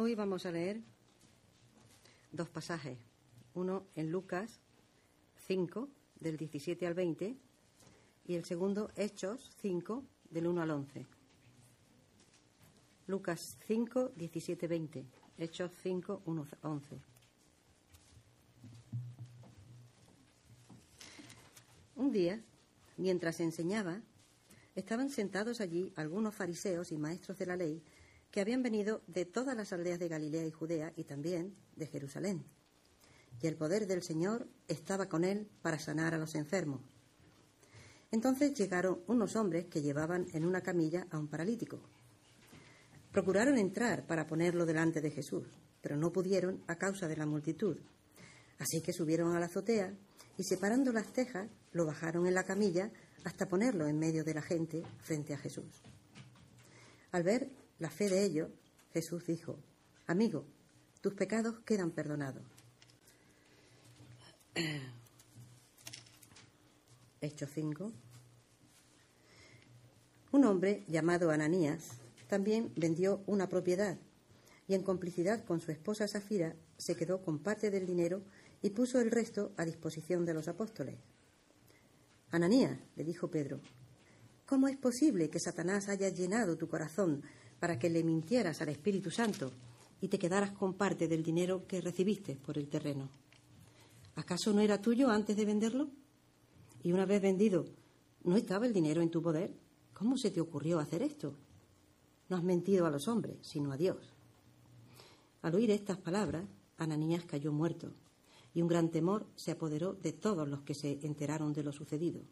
Hoy vamos a leer dos pasajes. Uno en Lucas 5, del 17 al 20, y el segundo Hechos 5, del 1 al 11. Lucas 5, 17, 20. Hechos 5, 1, 11. Un día, mientras enseñaba, estaban sentados allí algunos fariseos y maestros de la ley que habían venido de todas las aldeas de Galilea y Judea y también de Jerusalén. Y el poder del Señor estaba con él para sanar a los enfermos. Entonces llegaron unos hombres que llevaban en una camilla a un paralítico. Procuraron entrar para ponerlo delante de Jesús, pero no pudieron a causa de la multitud. Así que subieron a la azotea y separando las tejas lo bajaron en la camilla hasta ponerlo en medio de la gente frente a Jesús. Al ver la fe de ellos, Jesús dijo, Amigo, tus pecados quedan perdonados. Hechos 5. Un hombre llamado Ananías también vendió una propiedad y en complicidad con su esposa Safira se quedó con parte del dinero y puso el resto a disposición de los apóstoles. Ananías, le dijo Pedro, ¿cómo es posible que Satanás haya llenado tu corazón para que le mintieras al Espíritu Santo y te quedaras con parte del dinero que recibiste por el terreno. ¿Acaso no era tuyo antes de venderlo? Y una vez vendido, ¿no estaba el dinero en tu poder? ¿Cómo se te ocurrió hacer esto? No has mentido a los hombres, sino a Dios. Al oír estas palabras, Ananías cayó muerto, y un gran temor se apoderó de todos los que se enteraron de lo sucedido.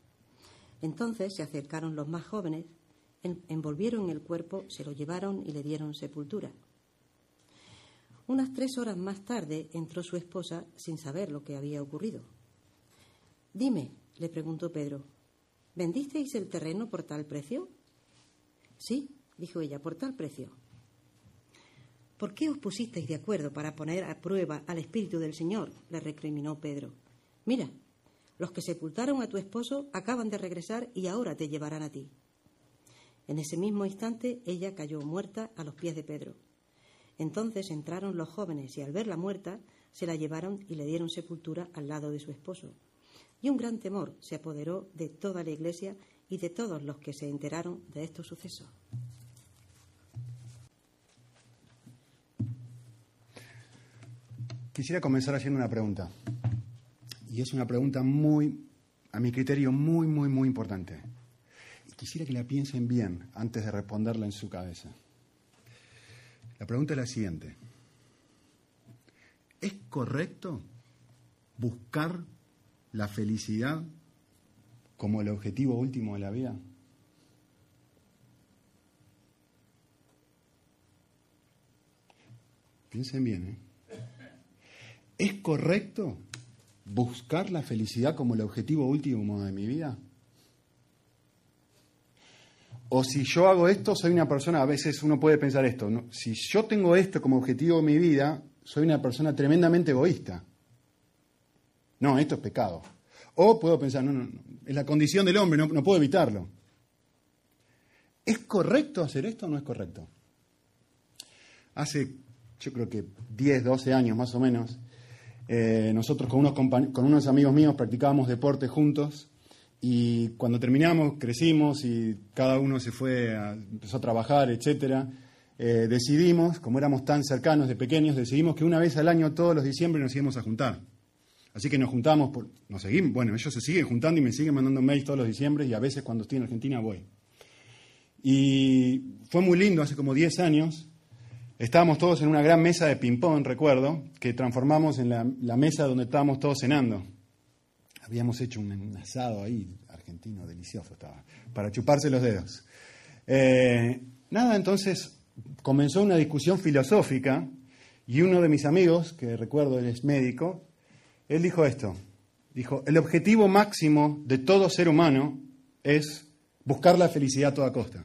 Entonces se acercaron los más jóvenes envolvieron el cuerpo, se lo llevaron y le dieron sepultura. Unas tres horas más tarde entró su esposa sin saber lo que había ocurrido. Dime, le preguntó Pedro, ¿vendisteis el terreno por tal precio? Sí, dijo ella, por tal precio. ¿Por qué os pusisteis de acuerdo para poner a prueba al Espíritu del Señor? le recriminó Pedro. Mira, los que sepultaron a tu esposo acaban de regresar y ahora te llevarán a ti. En ese mismo instante ella cayó muerta a los pies de Pedro. Entonces entraron los jóvenes y al verla muerta se la llevaron y le dieron sepultura al lado de su esposo. Y un gran temor se apoderó de toda la iglesia y de todos los que se enteraron de estos sucesos. Quisiera comenzar haciendo una pregunta. Y es una pregunta muy, a mi criterio, muy, muy, muy importante quisiera que la piensen bien antes de responderla en su cabeza. La pregunta es la siguiente. ¿Es correcto buscar la felicidad como el objetivo último de la vida? Piensen bien, ¿eh? ¿Es correcto buscar la felicidad como el objetivo último de mi vida? O si yo hago esto, soy una persona, a veces uno puede pensar esto, si yo tengo esto como objetivo de mi vida, soy una persona tremendamente egoísta. No, esto es pecado. O puedo pensar, no, no, es la condición del hombre, no, puedo evitarlo. ¿Es correcto hacer esto o no es correcto? Hace, yo creo que 10, 12 años más o menos, eh, nosotros con unos, con unos amigos míos practicábamos deporte juntos y cuando terminamos, crecimos y cada uno se fue, a, empezó a trabajar, etcétera. Eh, decidimos, como éramos tan cercanos de pequeños, decidimos que una vez al año, todos los diciembre, nos íbamos a juntar. Así que nos juntamos, por, nos seguimos, bueno, ellos se siguen juntando y me siguen mandando mails todos los diciembre y a veces cuando estoy en Argentina voy. Y fue muy lindo, hace como 10 años, estábamos todos en una gran mesa de ping-pong, recuerdo, que transformamos en la mesa donde estábamos todos cenando. Habíamos hecho un asado ahí, argentino, delicioso estaba, para chuparse los dedos. Eh, nada, entonces comenzó una discusión filosófica y uno de mis amigos, que recuerdo él es médico, él dijo esto, dijo, el objetivo máximo de todo ser humano es buscar la felicidad a toda costa.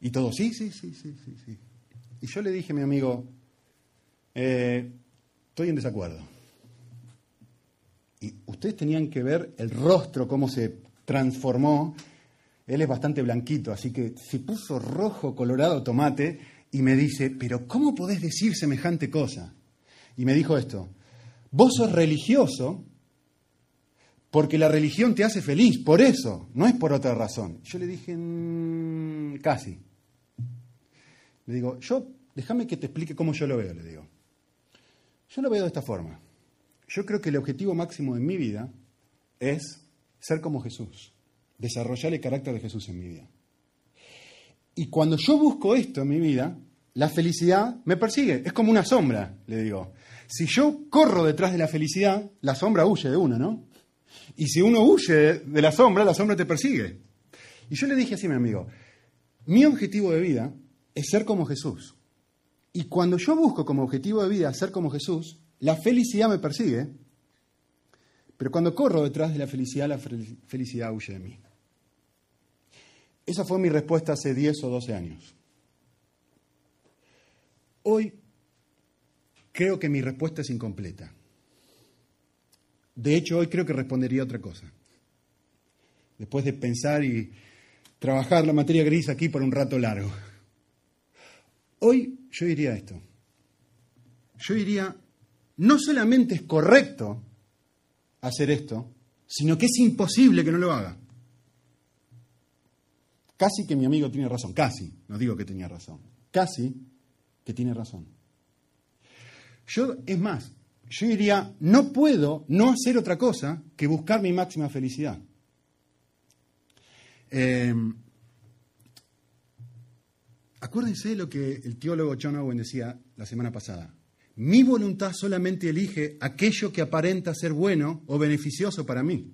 Y todo, sí, sí, sí, sí, sí, sí. Y yo le dije a mi amigo, eh, estoy en desacuerdo. Y ustedes tenían que ver el rostro, cómo se transformó. Él es bastante blanquito, así que se puso rojo, colorado, tomate, y me dice, pero ¿cómo podés decir semejante cosa? Y me dijo esto, vos sos religioso porque la religión te hace feliz, por eso, no es por otra razón. Yo le dije, mm, casi. Le digo, yo, déjame que te explique cómo yo lo veo, le digo. Yo lo veo de esta forma. Yo creo que el objetivo máximo de mi vida es ser como Jesús, desarrollar el carácter de Jesús en mi vida. Y cuando yo busco esto en mi vida, la felicidad me persigue. Es como una sombra, le digo. Si yo corro detrás de la felicidad, la sombra huye de uno, ¿no? Y si uno huye de la sombra, la sombra te persigue. Y yo le dije así a mi amigo, mi objetivo de vida es ser como Jesús. Y cuando yo busco como objetivo de vida ser como Jesús, la felicidad me persigue, pero cuando corro detrás de la felicidad, la felicidad huye de mí. Esa fue mi respuesta hace 10 o 12 años. Hoy creo que mi respuesta es incompleta. De hecho, hoy creo que respondería otra cosa. Después de pensar y trabajar la materia gris aquí por un rato largo. Hoy yo diría esto. Yo diría, no solamente es correcto hacer esto, sino que es imposible que no lo haga. Casi que mi amigo tiene razón, casi, no digo que tenía razón, casi que tiene razón. Yo, es más, yo diría, no puedo no hacer otra cosa que buscar mi máxima felicidad. Eh, acuérdense lo que el teólogo John Owen decía la semana pasada. Mi voluntad solamente elige aquello que aparenta ser bueno o beneficioso para mí.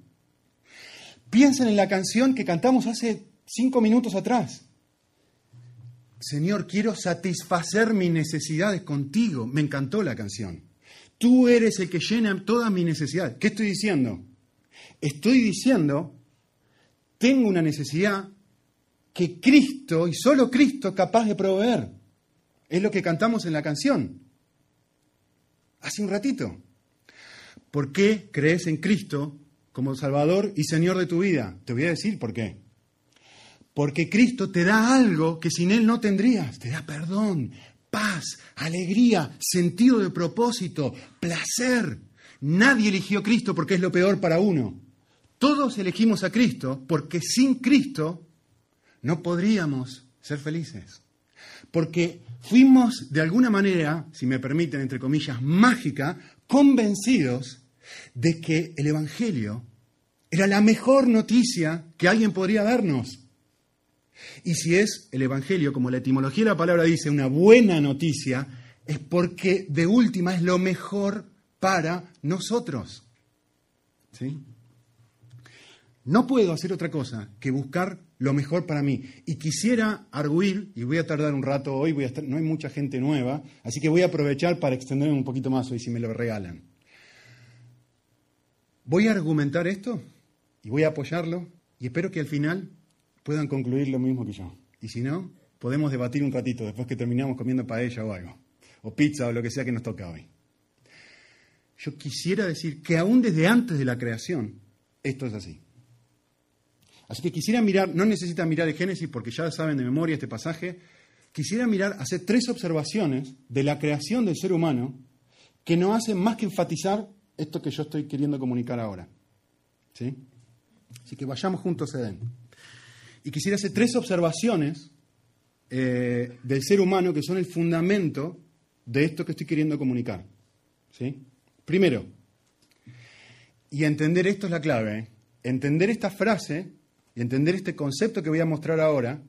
Piensen en la canción que cantamos hace cinco minutos atrás. Señor, quiero satisfacer mis necesidades contigo. Me encantó la canción. Tú eres el que llena todas mis necesidades. ¿Qué estoy diciendo? Estoy diciendo, tengo una necesidad que Cristo y solo Cristo capaz de proveer. Es lo que cantamos en la canción. Hace un ratito. ¿Por qué crees en Cristo como Salvador y Señor de tu vida? Te voy a decir por qué. Porque Cristo te da algo que sin Él no tendrías. Te da perdón, paz, alegría, sentido de propósito, placer. Nadie eligió a Cristo porque es lo peor para uno. Todos elegimos a Cristo porque sin Cristo no podríamos ser felices. Porque fuimos de alguna manera, si me permiten, entre comillas, mágica, convencidos de que el Evangelio era la mejor noticia que alguien podría darnos. Y si es el Evangelio, como la etimología de la palabra dice, una buena noticia, es porque de última es lo mejor para nosotros. ¿Sí? No puedo hacer otra cosa que buscar lo mejor para mí. Y quisiera arguir, y voy a tardar un rato hoy, voy a estar, no hay mucha gente nueva, así que voy a aprovechar para extenderme un poquito más hoy si me lo regalan. Voy a argumentar esto y voy a apoyarlo y espero que al final puedan concluir lo mismo que yo. Y si no, podemos debatir un ratito después que terminamos comiendo paella o algo, o pizza o lo que sea que nos toca hoy. Yo quisiera decir que aún desde antes de la creación, esto es así. Así que quisiera mirar, no necesitan mirar el Génesis porque ya saben de memoria este pasaje, quisiera mirar, hacer tres observaciones de la creación del ser humano que no hacen más que enfatizar esto que yo estoy queriendo comunicar ahora. ¿Sí? Así que vayamos juntos a Edén. Y quisiera hacer tres observaciones eh, del ser humano que son el fundamento de esto que estoy queriendo comunicar. ¿sí? Primero, y entender esto es la clave, ¿eh? entender esta frase y entender este concepto que voy a mostrar ahora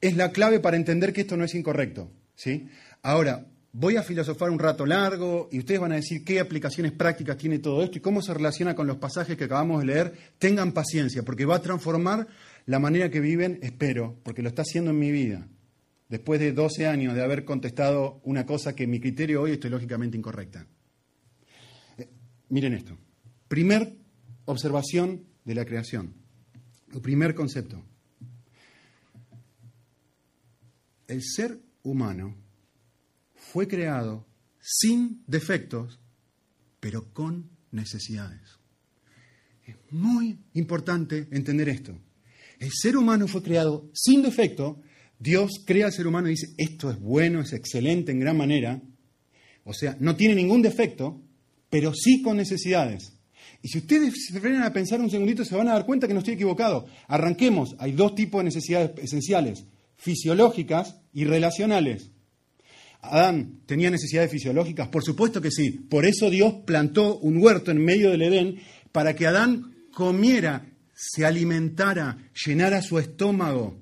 es la clave para entender que esto no es incorrecto. ¿sí? Ahora, voy a filosofar un rato largo y ustedes van a decir qué aplicaciones prácticas tiene todo esto y cómo se relaciona con los pasajes que acabamos de leer. Tengan paciencia, porque va a transformar la manera que viven, espero, porque lo está haciendo en mi vida, después de 12 años de haber contestado una cosa que en mi criterio hoy es teológicamente incorrecta. Eh, miren esto. Primer observación de la creación. El primer concepto. El ser humano fue creado sin defectos, pero con necesidades. Es muy importante entender esto. El ser humano fue creado sin defecto, Dios crea al ser humano y dice, esto es bueno, es excelente en gran manera. O sea, no tiene ningún defecto, pero sí con necesidades. Y si ustedes se frenan a pensar un segundito, se van a dar cuenta que no estoy equivocado. Arranquemos. Hay dos tipos de necesidades esenciales, fisiológicas y relacionales. ¿Adán tenía necesidades fisiológicas? Por supuesto que sí. Por eso Dios plantó un huerto en medio del Edén para que Adán comiera, se alimentara, llenara su estómago.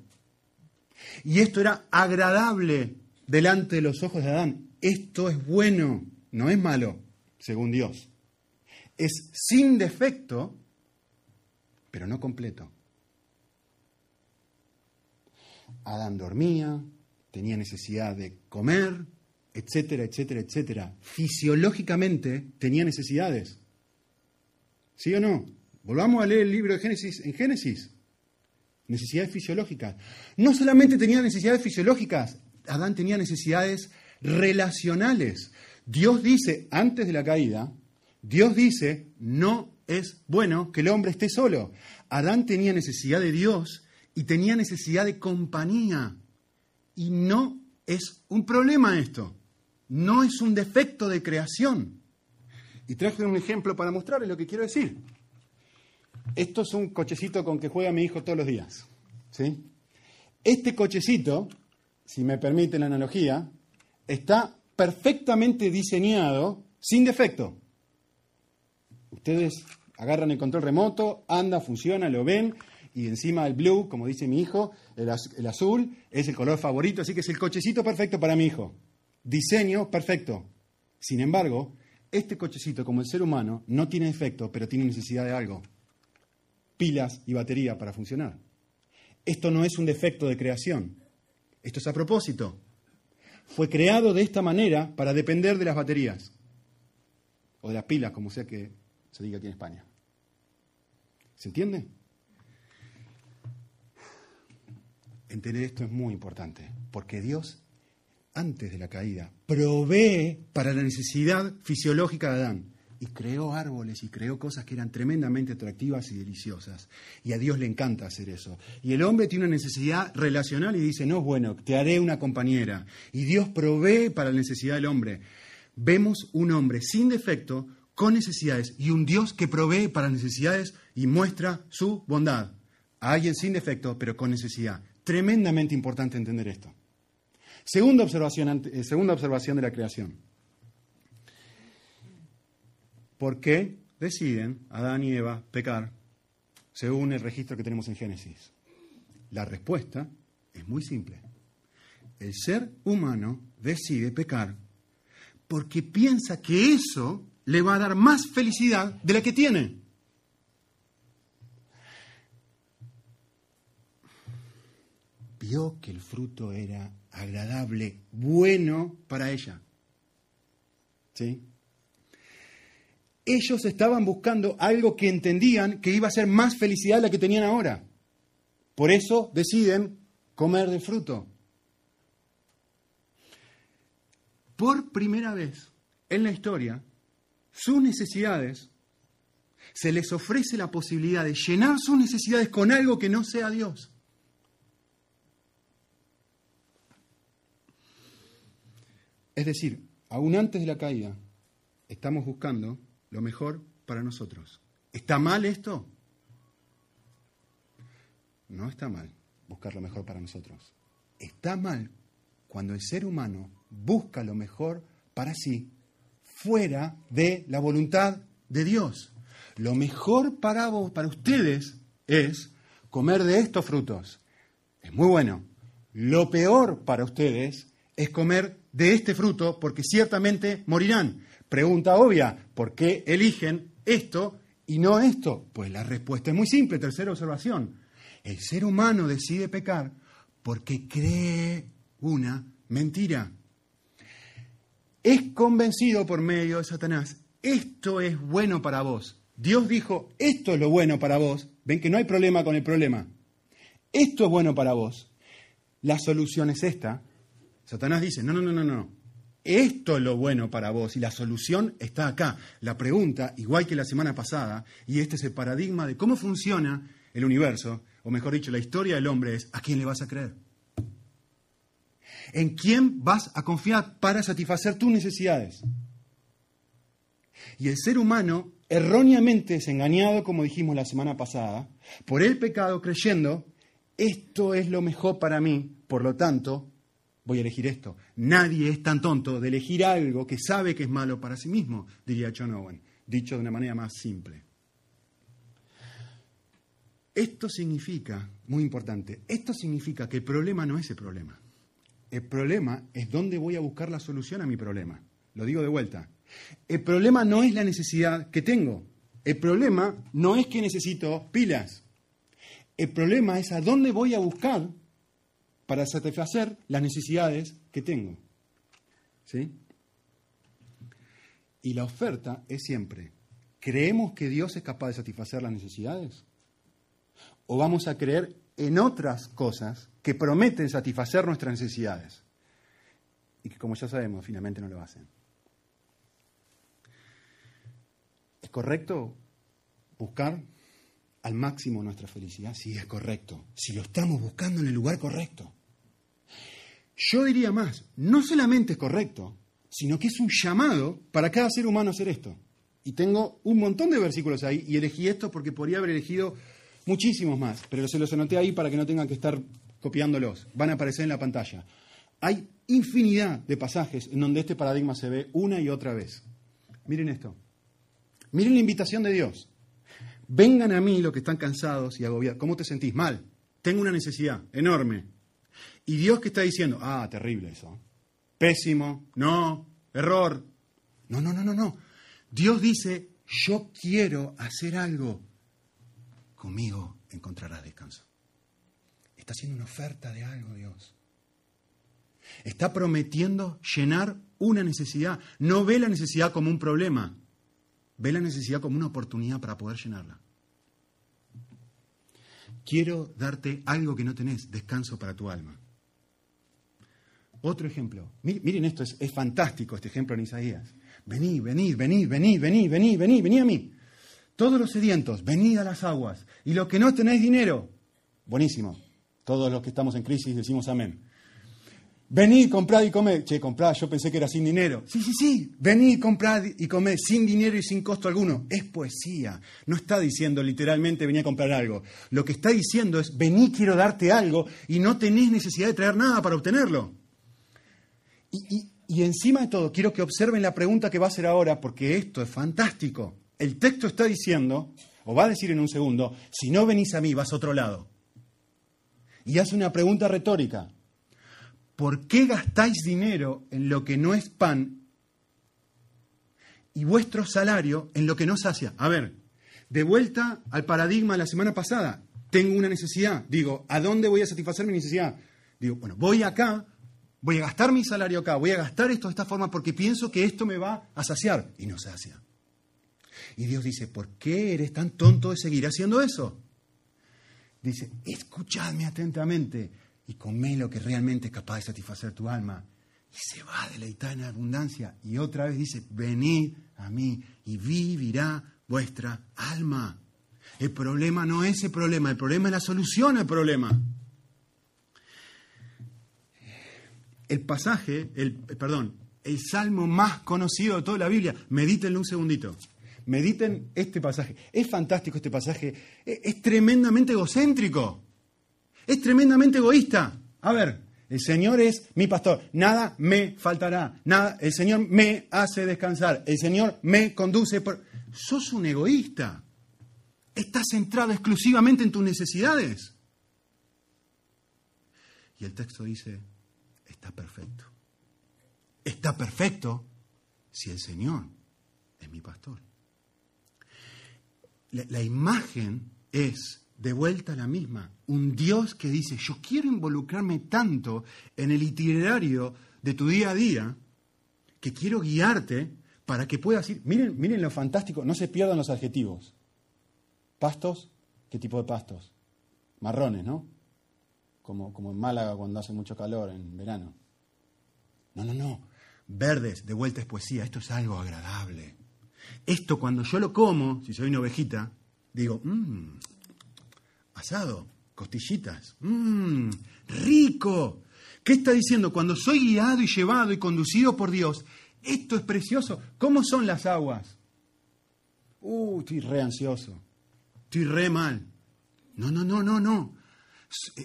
Y esto era agradable delante de los ojos de Adán. Esto es bueno, no es malo, según Dios. Es sin defecto, pero no completo. Adán dormía, tenía necesidad de comer, etcétera, etcétera, etcétera. Fisiológicamente tenía necesidades. ¿Sí o no? Volvamos a leer el libro de Génesis en Génesis. Necesidades fisiológicas. No solamente tenía necesidades fisiológicas, Adán tenía necesidades relacionales. Dios dice, antes de la caída, Dios dice, no es bueno que el hombre esté solo. Adán tenía necesidad de Dios y tenía necesidad de compañía. Y no es un problema esto, no es un defecto de creación. Y traje un ejemplo para mostrarles lo que quiero decir. Esto es un cochecito con que juega mi hijo todos los días. ¿sí? Este cochecito, si me permite la analogía, está perfectamente diseñado sin defecto. Ustedes agarran el control remoto, anda, funciona, lo ven, y encima el blue, como dice mi hijo, el, azul, es el color favorito, así que es el cochecito perfecto para mi hijo. Diseño perfecto. Sin embargo, este cochecito, como el ser humano, no tiene defecto, pero tiene necesidad de algo. Pilas y batería para funcionar. Esto no es un defecto de creación. Esto es a propósito. Fue creado de esta manera para depender de las baterías. O de las pilas, como sea que se diga aquí en España. ¿Se entiende? Entender esto es muy importante, porque Dios, antes de la caída, provee para la necesidad fisiológica de Adán. Y creó árboles y creó cosas que eran tremendamente atractivas y deliciosas. Y a Dios le encanta hacer eso. Y el hombre tiene una necesidad relacional y dice, no, bueno, te haré una compañera. Y Dios provee para la necesidad del hombre. Vemos un hombre sin defecto, con necesidades, y un Dios que provee para necesidades y muestra su bondad. A alguien sin defecto, pero con necesidad. Tremendamente importante entender esto. Segunda observación, eh, segunda observación de la creación. ¿Por qué deciden Adán y Eva pecar según el registro que tenemos en Génesis? La respuesta es muy simple. El ser humano decide pecar porque piensa que eso le va a dar más felicidad de la que tiene. vio que el fruto era agradable, bueno para ella. ¿Sí? Ellos estaban buscando algo que entendían que iba a ser más felicidad de la que tenían ahora. Por eso deciden comer del fruto. Por primera vez en la historia, sus necesidades, se les ofrece la posibilidad de llenar sus necesidades con algo que no sea Dios. Es decir, aún antes de la caída, estamos buscando lo mejor para nosotros. ¿Está mal esto? No está mal buscar lo mejor para nosotros. Está mal cuando el ser humano busca lo mejor para sí fuera de la voluntad de Dios. Lo mejor para vos, para ustedes, es comer de estos frutos. Es muy bueno. Lo peor para ustedes es comer de este fruto porque ciertamente morirán. Pregunta obvia, ¿por qué eligen esto y no esto? Pues la respuesta es muy simple, tercera observación. El ser humano decide pecar porque cree una mentira. Es convencido por medio de Satanás, esto es bueno para vos. Dios dijo, esto es lo bueno para vos. Ven que no hay problema con el problema. Esto es bueno para vos. La solución es esta, Satanás dice, no, no, no, no, no. Esto es lo bueno para vos y la solución está acá. La pregunta, igual que la semana pasada, y este es el paradigma de cómo funciona el universo, o mejor dicho, la historia del hombre es, ¿a quién le vas a creer? ¿En quién vas a confiar para satisfacer tus necesidades? Y el ser humano erróneamente es engañado, como dijimos la semana pasada, por el pecado creyendo, esto es lo mejor para mí, por lo tanto, voy a elegir esto. Nadie es tan tonto de elegir algo que sabe que es malo para sí mismo, diría John Owen, dicho de una manera más simple. Esto significa, muy importante, esto significa que el problema no es el problema. El problema es dónde voy a buscar la solución a mi problema. Lo digo de vuelta. El problema no es la necesidad que tengo. El problema no es que necesito pilas. El problema es a dónde voy a buscar para satisfacer las necesidades que tengo. ¿Sí? Y la oferta es siempre, ¿creemos que Dios es capaz de satisfacer las necesidades? ¿O vamos a creer en otras cosas que prometen satisfacer nuestras necesidades? Y que como ya sabemos, finalmente no lo hacen. ¿Es correcto buscar al máximo nuestra felicidad? Sí, es correcto. Si lo estamos buscando en el lugar correcto. Yo diría más, no solamente es correcto, sino que es un llamado para cada ser humano hacer esto. Y tengo un montón de versículos ahí y elegí esto porque podría haber elegido muchísimos más, pero se los anoté ahí para que no tengan que estar copiándolos. Van a aparecer en la pantalla. Hay infinidad de pasajes en donde este paradigma se ve una y otra vez. Miren esto. Miren la invitación de Dios. Vengan a mí los que están cansados y agobiados. ¿Cómo te sentís? Mal. Tengo una necesidad enorme. Y Dios que está diciendo, ah, terrible eso. Pésimo, no, error. No, no, no, no, no. Dios dice, yo quiero hacer algo. Conmigo encontrarás descanso. Haciendo una oferta de algo, Dios. Está prometiendo llenar una necesidad. No ve la necesidad como un problema. Ve la necesidad como una oportunidad para poder llenarla. Quiero darte algo que no tenés, descanso para tu alma. Otro ejemplo. Miren esto, es, fantástico este ejemplo en Isaías. Venid, venid, venid, venid, venid, venid, venid, venid a mí. Todos los sedientos, venid a las aguas. Y los que no tenéis dinero, buenísimo. Todos los que estamos en crisis decimos amén. Venid, comprad y comed. Che, comprad, yo pensé que era sin dinero. Sí, sí, sí. Venid, comprad y comed sin dinero y sin costo alguno. Es poesía. No está diciendo literalmente venid a comprar algo. Lo que está diciendo es vení, quiero darte algo y no tenés necesidad de traer nada para obtenerlo. Y, y encima de todo, quiero que observen la pregunta que va a hacer ahora, porque esto es fantástico. El texto está diciendo, o va a decir en un segundo, si no venís a mí, vas a otro lado. Y hace una pregunta retórica. ¿por qué gastáis dinero en lo que no es pan y vuestro salario en lo que no sacia? A ver, de vuelta al paradigma de la semana pasada, tengo una necesidad, digo, ¿a dónde voy a satisfacer mi necesidad? Digo, bueno, voy acá, voy a gastar mi salario acá, voy a gastar esto de esta forma porque pienso que esto me va a saciar y no sacia. Y Dios dice, ¿por qué eres tan tonto de seguir haciendo eso? Dice, escuchadme atentamente y come lo que realmente es capaz de satisfacer tu alma. Y se va a deleitar en abundancia. Y otra vez dice, venid a mí y vivirá vuestra alma. El problema no es el problema, el problema es la solución al problema. El pasaje, el, perdón, el salmo más conocido de toda la Biblia, medítenlo un segundito. Mediten este pasaje. Es fantástico este pasaje. es tremendamente egocéntrico. Es tremendamente egoísta. A ver, el Señor es mi pastor, nada me faltará, nada, el Señor me hace descansar, el Señor me conduce por... Sos un egoísta. Estás centrado exclusivamente en tus necesidades. Y el texto dice, está perfecto. Está perfecto si el Señor es mi pastor. La, imagen es de vuelta la misma. Un Dios que dice, yo quiero involucrarme tanto en el itinerario de tu día a día, que quiero guiarte para que puedas ir. Miren, miren lo fantástico, no se pierdan los adjetivos. Pastos, ¿qué tipo de pastos? Marrones, ¿no? Como, como en Málaga cuando hace mucho calor en verano. No, no, no. Verdes, de vuelta es poesía. Esto es algo agradable. Esto cuando yo lo como, si soy una ovejita, digo, mmm, asado, costillitas, mmm, rico. ¿Qué está diciendo? Cuando soy guiado y llevado y conducido por Dios, esto es precioso. ¿Cómo son las aguas? Uh, estoy re ansioso. Estoy re mal. No, no, no, no, no.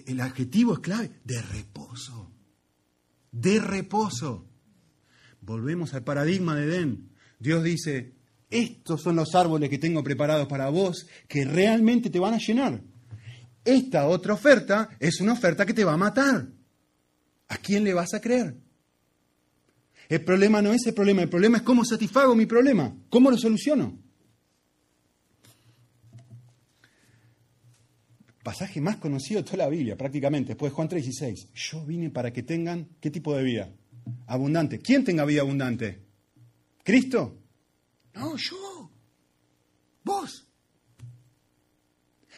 El adjetivo es clave. De reposo. De reposo. Volvemos al paradigma de Edén. Dios dice, estos son los árboles que tengo preparados para vos que realmente te van a llenar. Esta otra oferta es una oferta que te va a matar. ¿A quién le vas a creer? El problema no es el problema, el problema es cómo satisfago mi problema, cómo lo soluciono. Pasaje más conocido de toda la Biblia, prácticamente, después de Juan 3:16. Yo vine para que tengan, ¿qué tipo de vida? Abundante. ¿Quién tenga vida abundante? ¿Cristo? No, yo. Vos.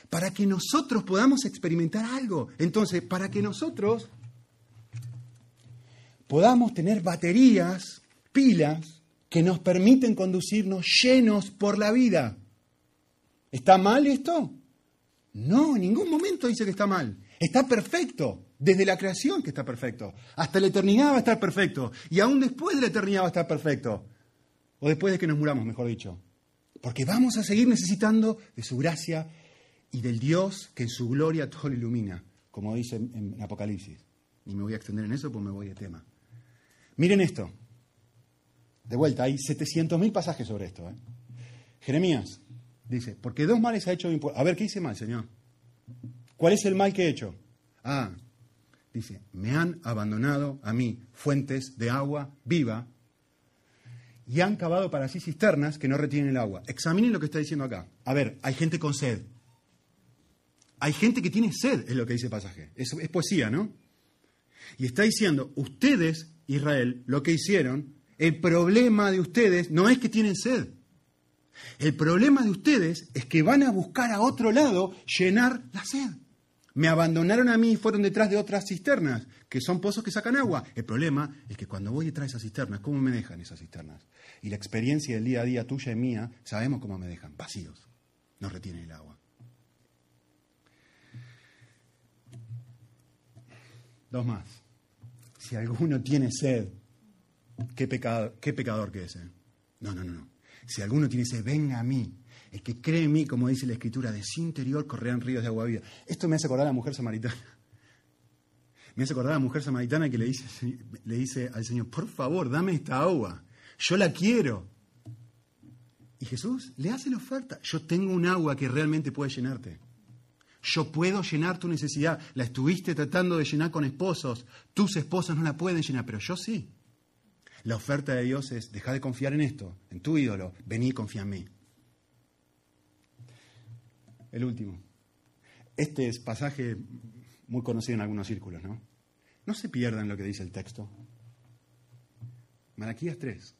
Para que nosotros podamos experimentar algo. Entonces, para que nosotros podamos tener baterías, pilas, que nos permiten conducirnos llenos por la vida. ¿Está mal esto? No, en ningún momento dice que está mal. Está perfecto. Desde la creación que está perfecto. Hasta la eternidad va a estar perfecto. Y aún después de la eternidad va a estar perfecto. O después de que nos muramos, mejor dicho. Porque vamos a seguir necesitando de su gracia y del Dios que en su gloria todo lo ilumina, como dice en, Apocalipsis. Y me voy a extender en eso, pues me voy de tema. Miren esto. De vuelta, hay 700.000 pasajes sobre esto. ¿eh? Jeremías dice, porque dos males ha hecho mi pueblo. A ver, ¿qué hice mal, Señor? ¿Cuál es el mal que he hecho? Ah, dice, me han abandonado a mí fuentes de agua viva y han cavado para sí cisternas que no retienen el agua. Examinen lo que está diciendo acá. A ver, hay gente con sed. Hay gente que tiene sed, es lo que dice el pasaje. Es, es poesía, ¿no? Y está diciendo, ustedes Israel, lo que hicieron, el problema de ustedes no es que tienen sed. El problema de ustedes es que van a buscar a otro lado llenar la sed. Me abandonaron a mí y fueron detrás de otras cisternas, que son pozos que sacan agua. El problema es que cuando voy detrás de esas cisternas, ¿cómo me dejan esas cisternas? Y la experiencia del día a día tuya y mía, sabemos cómo me dejan, vacíos. No retienen el agua. Dos más si alguno tiene sed, qué, pecado, qué pecador que es. Eh? No, no, no, no. Si alguno tiene sed, venga a mí. El que cree en mí, como dice la Escritura, de su interior correrán ríos de agua viva. Esto me hace acordar a la mujer samaritana. Me hace acordar a la mujer samaritana que le dice, le dice al Señor, por favor, dame esta agua. Yo la quiero. Y Jesús le hace la oferta. Yo tengo un agua que realmente puede llenarte. Yo puedo llenar tu necesidad. La estuviste tratando de llenar con esposos. Tus esposas no la pueden llenar, pero yo sí. La oferta de Dios es, deja de confiar en esto, en tu ídolo, vení y confía en mí. El último. Este es pasaje muy conocido en algunos círculos, ¿no? No se pierdan lo que dice el texto. Malaquías 3.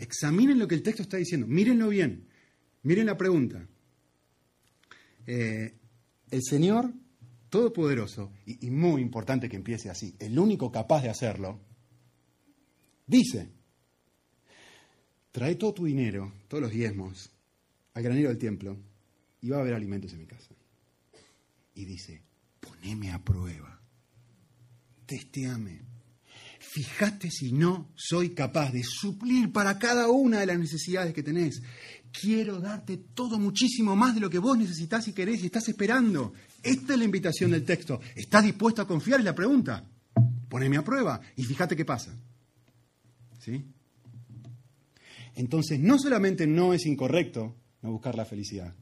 Examinen lo que el texto está diciendo. Mírenlo bien. Miren la pregunta. Eh, el Señor Todopoderoso, y, muy importante que empiece así, el único capaz de hacerlo, dice, trae todo tu dinero, todos los diezmos, al granero del templo, y va a haber alimentos en mi casa. Y dice, poneme a prueba, testeame, fíjate si no soy capaz de suplir para cada una de las necesidades que tenés quiero darte todo muchísimo más de lo que vos necesitas y querés y estás esperando. Esta es la invitación del texto. ¿Estás dispuesto a confiar? Es la pregunta. Poneme a prueba y fíjate qué pasa. ¿Sí? Entonces, no solamente no es incorrecto no buscar la felicidad,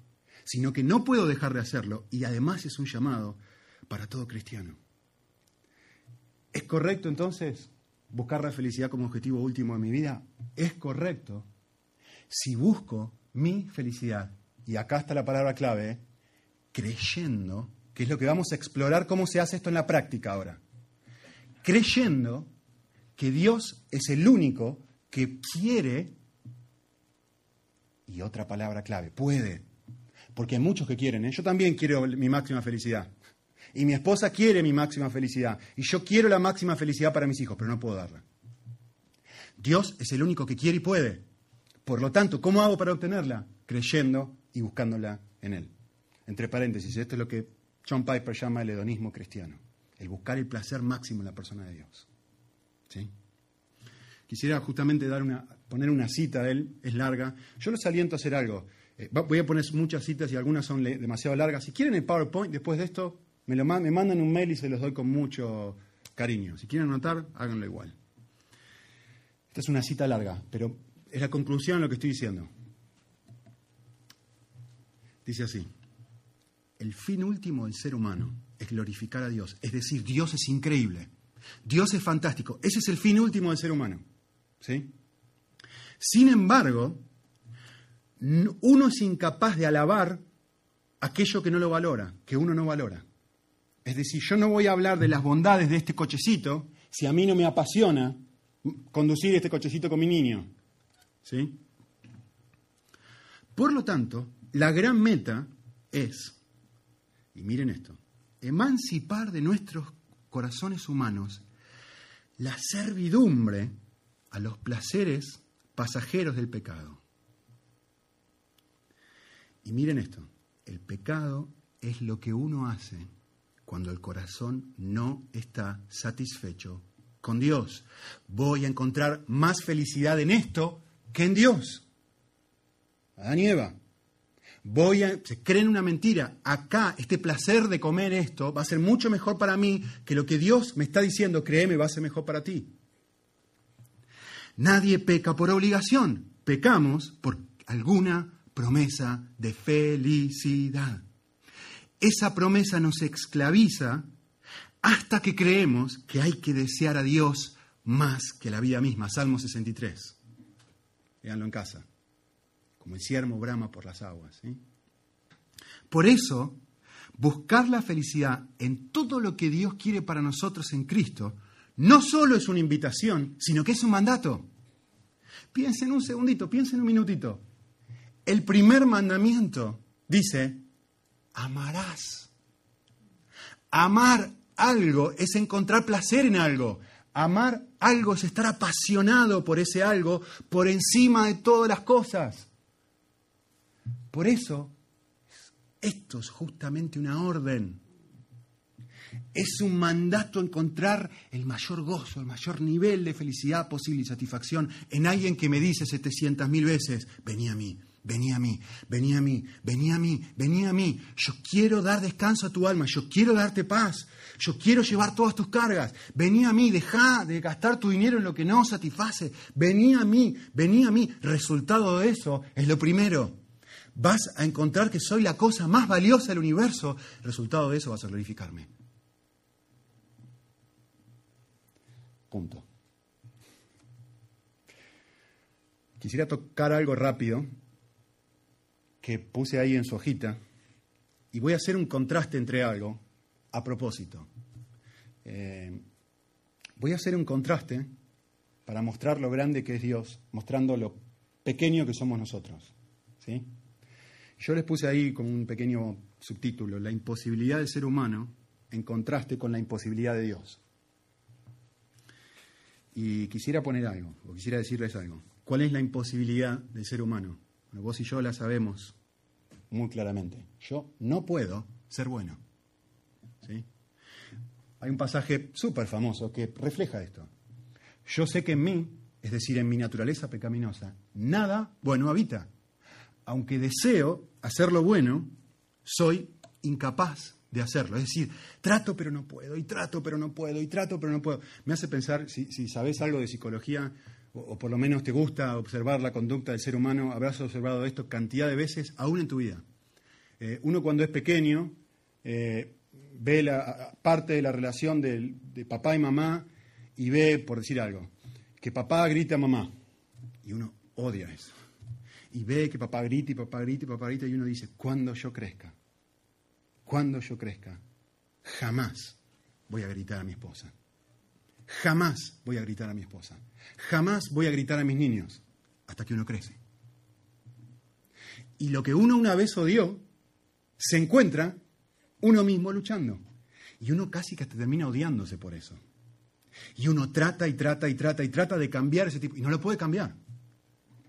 sino que no puedo dejar de hacerlo y además es un llamado para todo cristiano. ¿Es correcto entonces buscar la felicidad como objetivo último de mi vida? Es correcto si busco mi felicidad, y acá está la palabra clave, creyendo, que es lo que vamos a explorar cómo se hace esto en la práctica ahora, creyendo que Dios es el único que quiere, y otra palabra clave, puede, porque hay muchos que quieren, ¿eh? yo también quiero mi máxima felicidad, y mi esposa quiere mi máxima felicidad, y yo quiero la máxima felicidad para mis hijos, pero no puedo darla. Dios es el único que quiere y puede. Por lo tanto, ¿cómo hago para obtenerla? Creyendo y buscándola en Él. Entre paréntesis, esto es lo que John Piper llama el hedonismo cristiano. el buscar el placer máximo en la persona de Dios. ¿Sí? Quisiera justamente dar una, poner una cita de él, es larga. Yo los aliento a hacer algo. Eh, voy a poner muchas citas y algunas son demasiado largas. Si quieren el PowerPoint, después de esto, me, lo, me mandan un mail y se los doy con mucho cariño. Si quieren anotar, háganlo igual. Esta es una cita larga, pero es la conclusión de lo que estoy diciendo. Dice así, el fin último del ser humano es glorificar a Dios. Es decir, Dios es increíble. Dios es fantástico. Ese es el fin último del ser humano. ¿Sí? Sin embargo, uno es incapaz de alabar aquello que no lo valora, que uno no valora. Es decir, yo no voy a hablar de las bondades de este cochecito si a mí no me apasiona conducir este cochecito con mi niño. ¿Sí? Por lo tanto, la gran meta es, y miren esto, emancipar de nuestros corazones humanos la servidumbre a los placeres pasajeros del pecado. Y miren esto, el pecado es lo que uno hace cuando el corazón no está satisfecho con Dios. Voy a encontrar más felicidad en esto que en Dios. Adán y Eva. Voy a, se creen una mentira. Acá, este placer de comer esto va a ser mucho mejor para mí que lo que Dios me está diciendo, créeme, va a ser mejor para ti. Nadie peca por obligación. Pecamos por alguna promesa de felicidad. Esa promesa nos esclaviza hasta que creemos que hay que desear a Dios más que la vida misma. Salmo 63. Véanlo en casa. Como el ciervo brama por las aguas. Por eso, buscar la felicidad en todo lo que Dios quiere para nosotros en Cristo no solo es una invitación, sino que es un mandato. Piensen un segundito, piensen un minutito. El primer mandamiento dice, amarás. Amar algo es encontrar placer en algo. Amar algo es estar apasionado por ese algo por encima de todas las cosas. Por eso, esto es justamente una orden. Es un mandato encontrar el mayor gozo, el mayor nivel de felicidad posible y satisfacción en alguien que me dice 700 mil veces, vení a mí, vení a mí, vení a mí, vení a mí, vení a mí. Yo quiero dar descanso a tu alma, yo quiero darte paz, yo quiero llevar todas tus cargas. Vení a mí, deja de gastar tu dinero en lo que no satisface. Vení a mí, vení a mí. Resultado de eso es lo primero. Vas a encontrar que soy la cosa más valiosa del universo. Resultado de eso vas a glorificarme. Punto. Quisiera tocar algo rápido que puse ahí en su hojita y voy a hacer un contraste entre algo a propósito. Eh, voy a hacer un contraste para mostrar lo grande que es Dios, mostrando lo pequeño que somos nosotros. ¿sí? Yo les puse ahí como un pequeño subtítulo, la imposibilidad del ser humano en contraste con la imposibilidad de Dios. Y quisiera poner algo, o quisiera decirles algo. ¿Cuál es la imposibilidad del ser humano? Vos y yo la sabemos muy claramente. Yo no puedo ser bueno. ¿Sí? Hay un pasaje súper famoso que refleja esto. Yo sé que en mí, es decir, en mi naturaleza pecaminosa, nada bueno habita. Aunque deseo hacer lo bueno, soy incapaz de hacerlo. Es decir, trato pero no puedo, y trato pero no puedo, y trato pero no puedo. Me hace pensar, si, si sabes algo de psicología, o, por lo menos te gusta observar la conducta del ser humano, habrás observado esto cantidad de veces, aún en tu vida. Eh, uno cuando es pequeño eh, ve la parte de la relación de, de, papá y mamá y ve, por decir algo, que papá grita a mamá. Y uno odia eso. Y ve que papá grita y papá grita y papá grita y uno dice, cuando yo crezca, cuando yo crezca, jamás voy a gritar a mi esposa. Jamás voy a gritar a mi esposa. Jamás voy a gritar a mis niños hasta que uno crece. Y lo que uno una vez odió, se encuentra uno mismo luchando. Y uno casi que termina odiándose por eso. Y uno trata y trata y trata y trata de cambiar ese tipo. Y no lo puede cambiar.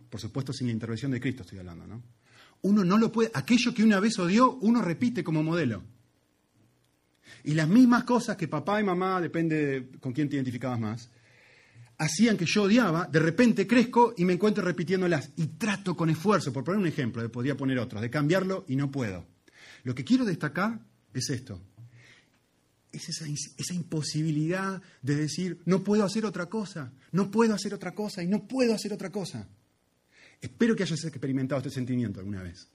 Por supuesto, sin la intervención de Cristo estoy hablando, ¿no? Uno no lo puede. Aquello que una vez odió, uno repite como modelo. Y las mismas cosas que papá y mamá, depende con quién te identificabas más, hacían que yo odiaba, de repente crezco y me encuentro repitiéndolas. Y trato con esfuerzo, por poner un ejemplo, podría poner otros, de cambiarlo y no puedo. Lo que quiero destacar es esto. Es esa, esa, imposibilidad de decir, no puedo hacer otra cosa, no puedo hacer otra cosa y no puedo hacer otra cosa. Espero que hayas experimentado este sentimiento alguna vez.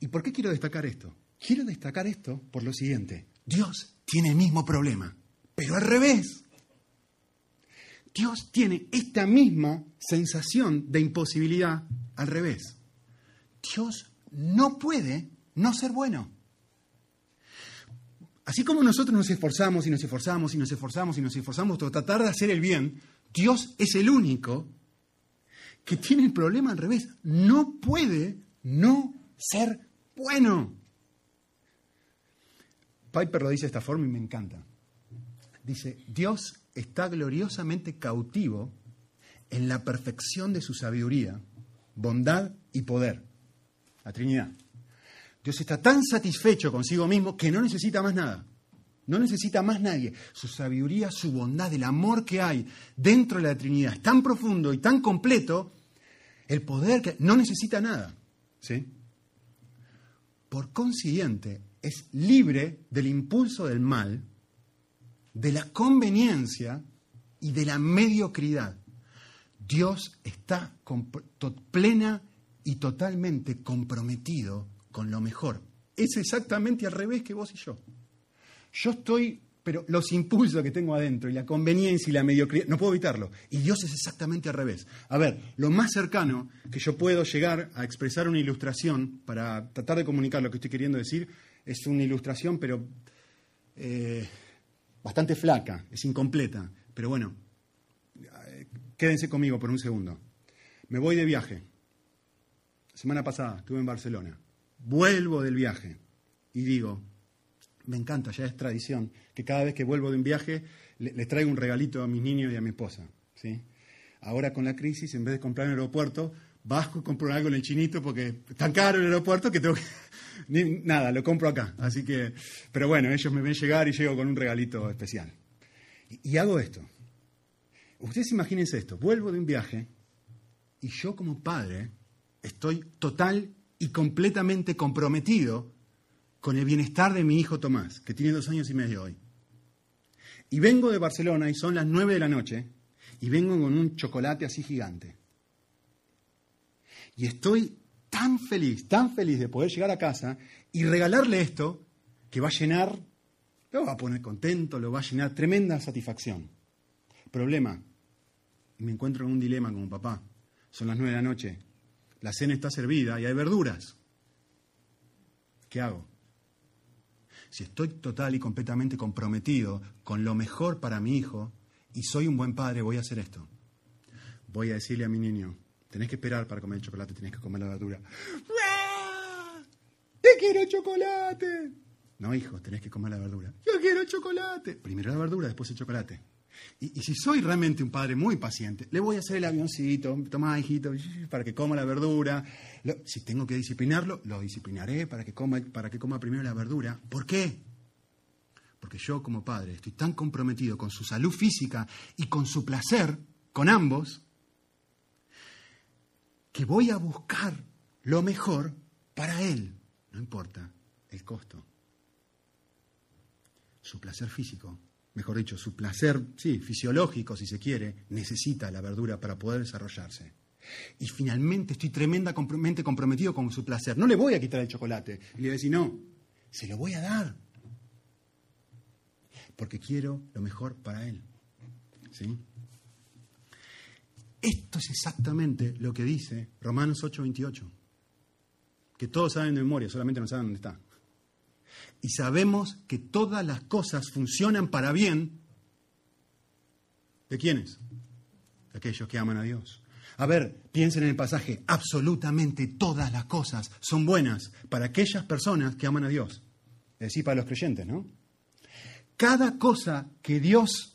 ¿Y por qué quiero destacar esto? Quiero destacar esto por lo siguiente. Dios tiene el mismo problema, pero al revés. Dios tiene esta misma sensación de imposibilidad al revés. Dios no puede no ser bueno. Así como nosotros nos esforzamos y nos esforzamos y nos esforzamos y nos esforzamos por tratar de hacer el bien, Dios es el único que tiene el problema al revés. No puede no ser bueno. Piper lo dice de esta forma y me encanta. Dice, Dios está gloriosamente cautivo en la perfección de su sabiduría, bondad y poder. La Trinidad. Dios está tan satisfecho consigo mismo que no necesita más nada. No necesita más nadie. Su sabiduría, su bondad, el amor que hay dentro de la Trinidad es tan profundo y tan completo, el poder que no necesita nada. ¿Sí? Por consiguiente, es libre del impulso del mal, de la conveniencia y de la mediocridad. Dios está plena y totalmente comprometido con lo mejor. Es exactamente al revés que vos y yo. Yo estoy, pero los impulsos que tengo adentro y la conveniencia y la mediocridad, no puedo evitarlo. Y Dios es exactamente al revés. A ver, lo más cercano que yo puedo llegar a expresar una ilustración para tratar de comunicar lo que estoy queriendo decir es una ilustración, pero eh, bastante flaca, es incompleta. Pero bueno, quédense conmigo por un segundo. Me voy de viaje. semana pasada estuve en Barcelona. Vuelvo del viaje y digo, me encanta, ya es tradición, que cada vez que vuelvo de un viaje les traigo un regalito a mis niños y a mi esposa. ¿sí? Ahora con la crisis, en vez de comprar en aeropuerto, y compro algo en el chinito porque es tan caro el aeropuerto que tengo que... nada, lo compro acá. Así que, pero bueno, ellos me ven llegar y llego con un regalito especial. Y, y hago esto. Ustedes imagínense esto, vuelvo de un viaje y yo como padre estoy total y completamente comprometido con el bienestar de mi hijo Tomás, que tiene dos años y medio hoy. Y vengo de Barcelona y son las nueve de la noche y vengo con un chocolate así gigante. Y estoy tan feliz, tan feliz de poder llegar a casa y regalarle esto que va a llenar, lo va a poner contento, lo va a llenar tremenda satisfacción. Problema, me encuentro en un dilema como papá. Son las nueve de la noche, la cena está servida y hay verduras. ¿Qué hago? Si estoy total y completamente comprometido con lo mejor para mi hijo y soy un buen padre, voy a hacer esto. Voy a decirle a mi niño, Tenés que esperar para comer el chocolate, tenés que comer la verdura. ¡Te quiero chocolate! No, hijo, tenés que comer la verdura. Yo quiero chocolate. Primero la verdura, después el chocolate. Y, si soy realmente un padre muy paciente, le voy a hacer el avioncito, toma, hijito, para que coma la verdura. si tengo que disciplinarlo, lo disciplinaré para que, coma, para que coma primero la verdura. ¿Por qué? Porque yo como padre estoy tan comprometido con su salud física y con su placer, con ambos, que voy a buscar lo mejor para él, no importa el costo. Su placer físico, mejor dicho, su placer, sí, fisiológico, si se quiere, necesita la verdura para poder desarrollarse. Y finalmente estoy tremendamente comprometido con su placer. No le voy a quitar el chocolate. Y le voy a decir, no, se lo voy a dar. Porque quiero lo mejor para él. ¿Sí? Esto es exactamente lo que dice Romanos 8:28, que todos saben de memoria, solamente no saben dónde está. Y sabemos que todas las cosas funcionan para bien. ¿De quiénes? De aquellos que aman a Dios. A ver, piensen en el pasaje, absolutamente todas las cosas son buenas para aquellas personas que aman a Dios. Es decir, para los creyentes, ¿no? Cada cosa que Dios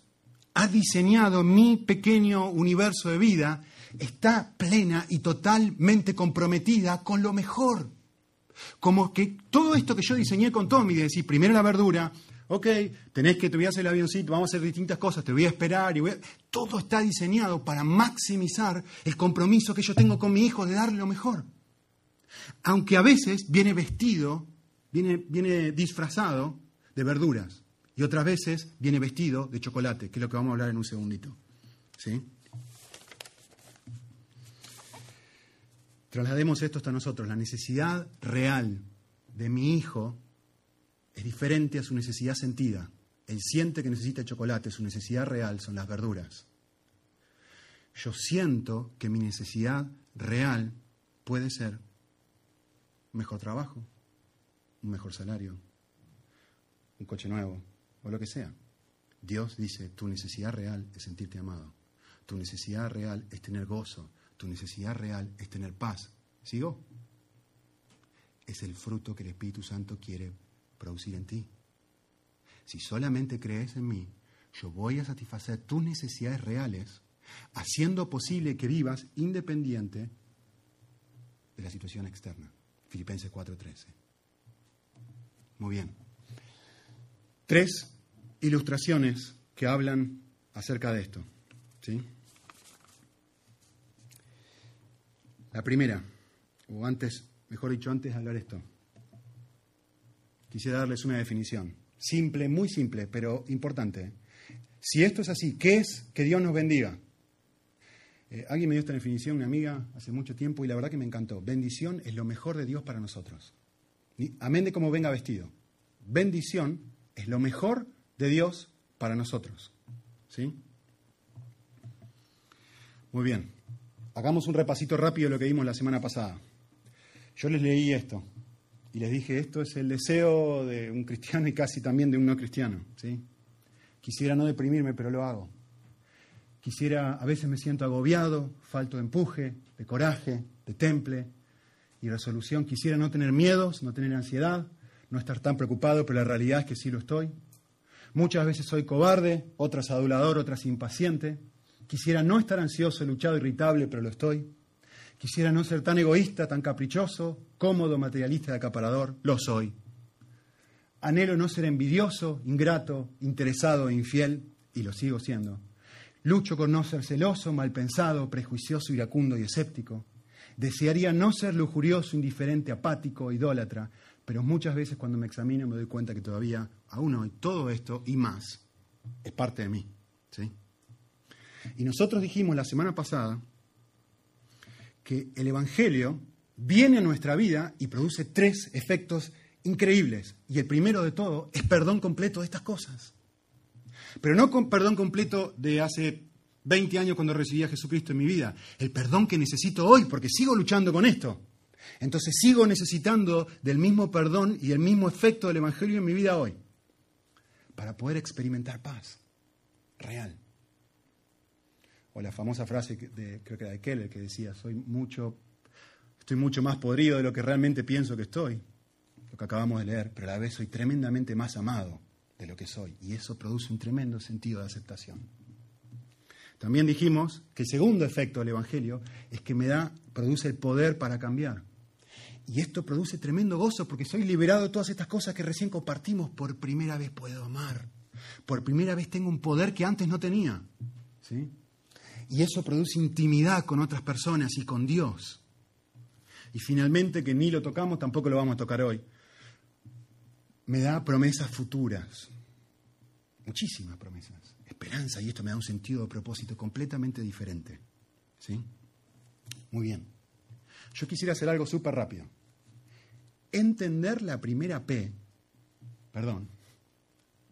ha diseñado mi pequeño universo de vida está plena y totalmente comprometida con lo mejor. Como que todo esto que yo diseñé con Tommy, de decir primero la verdura, ok, tenés que te voy a hacer el avioncito, vamos a hacer distintas cosas, te voy a esperar, y voy todo está diseñado para maximizar el compromiso que yo tengo con mi hijo de darle lo mejor. Aunque a veces viene vestido, viene, viene disfrazado de verduras y otras veces viene vestido de chocolate, que es lo que vamos a hablar en un segundito. ¿Sí? Traslademos esto hasta nosotros. La necesidad real de mi hijo es diferente a su necesidad sentida. Él siente que necesita chocolate, su necesidad real son las verduras. Yo siento que mi necesidad real puede ser un mejor trabajo, un mejor salario, un coche nuevo o lo que sea. Dios dice, tu necesidad real es sentirte amado, tu necesidad real es tener gozo, tu necesidad real es tener paz. ¿Sigo? Es el fruto que el Espíritu Santo quiere producir en ti. Si solamente crees en mí, yo voy a satisfacer tus necesidades reales, haciendo posible que vivas independiente de la situación externa. Filipenses 4:13. Muy bien. Tres ilustraciones que hablan acerca de esto. ¿sí? La primera, o antes, mejor dicho, antes de hablar esto, quisiera darles una definición. Simple, muy simple, pero importante. Si esto es así, ¿qué es que Dios nos bendiga? Eh, alguien me dio esta definición, una amiga, hace mucho tiempo, y la verdad que me encantó. Bendición es lo mejor de Dios para nosotros. Amén de cómo venga vestido. Bendición es lo mejor de Dios para nosotros. ¿Sí? Muy bien. Hagamos un repasito rápido de lo que vimos la semana pasada. Yo les leí esto y les dije, esto es el deseo de un cristiano y casi también de un no cristiano. ¿sí? Quisiera no deprimirme, pero lo hago. Quisiera, a veces me siento agobiado, falto de empuje, de coraje, de temple y resolución. Quisiera no tener miedos, no tener ansiedad, no estar tan preocupado, pero la realidad es que sí lo estoy. Muchas veces soy cobarde, otras adulador, otras impaciente. Quisiera no estar ansioso, luchado, irritable, pero lo estoy. Quisiera no ser tan egoísta, tan caprichoso, cómodo, materialista y acaparador, lo soy. Anhelo no ser envidioso, ingrato, interesado e infiel, y lo sigo siendo. Lucho con no ser celoso, mal pensado, prejuicioso, iracundo y escéptico. Desearía no ser lujurioso, indiferente, apático, idólatra, pero muchas veces cuando me examino me doy cuenta que todavía, aún hoy, todo esto y más es parte de mí. ¿sí? Y nosotros dijimos la semana pasada que el Evangelio viene a nuestra vida y produce tres efectos increíbles. Y el primero de todo es perdón completo de estas cosas. Pero no con perdón completo de hace 20 años cuando recibí a Jesucristo en mi vida. El perdón que necesito hoy porque sigo luchando con esto. Entonces sigo necesitando del mismo perdón y el mismo efecto del Evangelio en mi vida hoy para poder experimentar paz real. O la famosa frase de, creo que era de Keller que decía, soy mucho, estoy mucho más podrido de lo que realmente pienso que estoy, lo que acabamos de leer, pero a la vez soy tremendamente más amado de lo que soy. Y eso produce un tremendo sentido de aceptación. También dijimos que el segundo efecto del Evangelio es que me da, produce el poder para cambiar. Y esto produce tremendo gozo porque soy liberado de todas estas cosas que recién compartimos. Por primera vez puedo amar. Por primera vez tengo un poder que antes no tenía. ¿Sí? Y eso produce intimidad con otras personas y con Dios. Y finalmente, que ni lo tocamos, tampoco lo vamos a tocar hoy, me da promesas futuras. Muchísimas promesas. Esperanza, y esto me da un sentido de propósito completamente diferente. ¿Sí? Muy bien. Yo quisiera hacer algo súper rápido. Entender la primera P, perdón,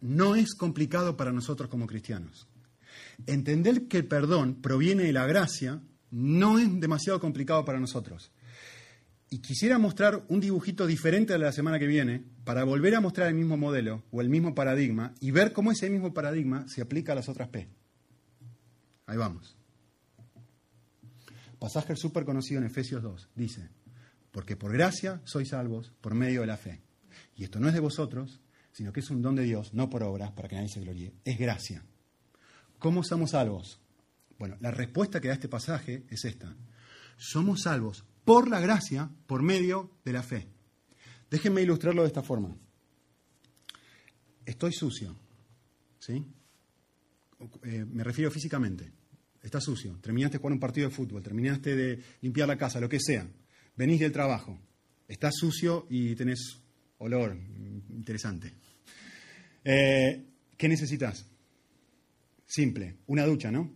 no es complicado para nosotros como cristianos. Entender que el perdón proviene de la gracia no es demasiado complicado para nosotros. Y quisiera mostrar un dibujito diferente de la semana que viene para volver a mostrar el mismo modelo o el mismo paradigma y ver cómo ese mismo paradigma se aplica a las otras P. Ahí vamos. Pasaje súper conocido en Efesios 2. Dice, porque por gracia sois salvos por medio de la fe. Y esto no es de vosotros, sino que es un don de Dios, no por obras, para que nadie se gloríe. Es gracia. ¿Cómo somos salvos? Bueno, la respuesta que da este pasaje es esta. Somos salvos por la gracia, por medio de la fe. Déjenme ilustrarlo de esta forma. Estoy sucio, ¿sí? Eh, me refiero físicamente. Estás sucio. Terminaste de jugar un partido de fútbol, terminaste de limpiar la casa, lo que sea. Venís del trabajo. Estás sucio y tenés olor interesante. Eh, ¿Qué necesitas? Simple, una ducha, ¿no?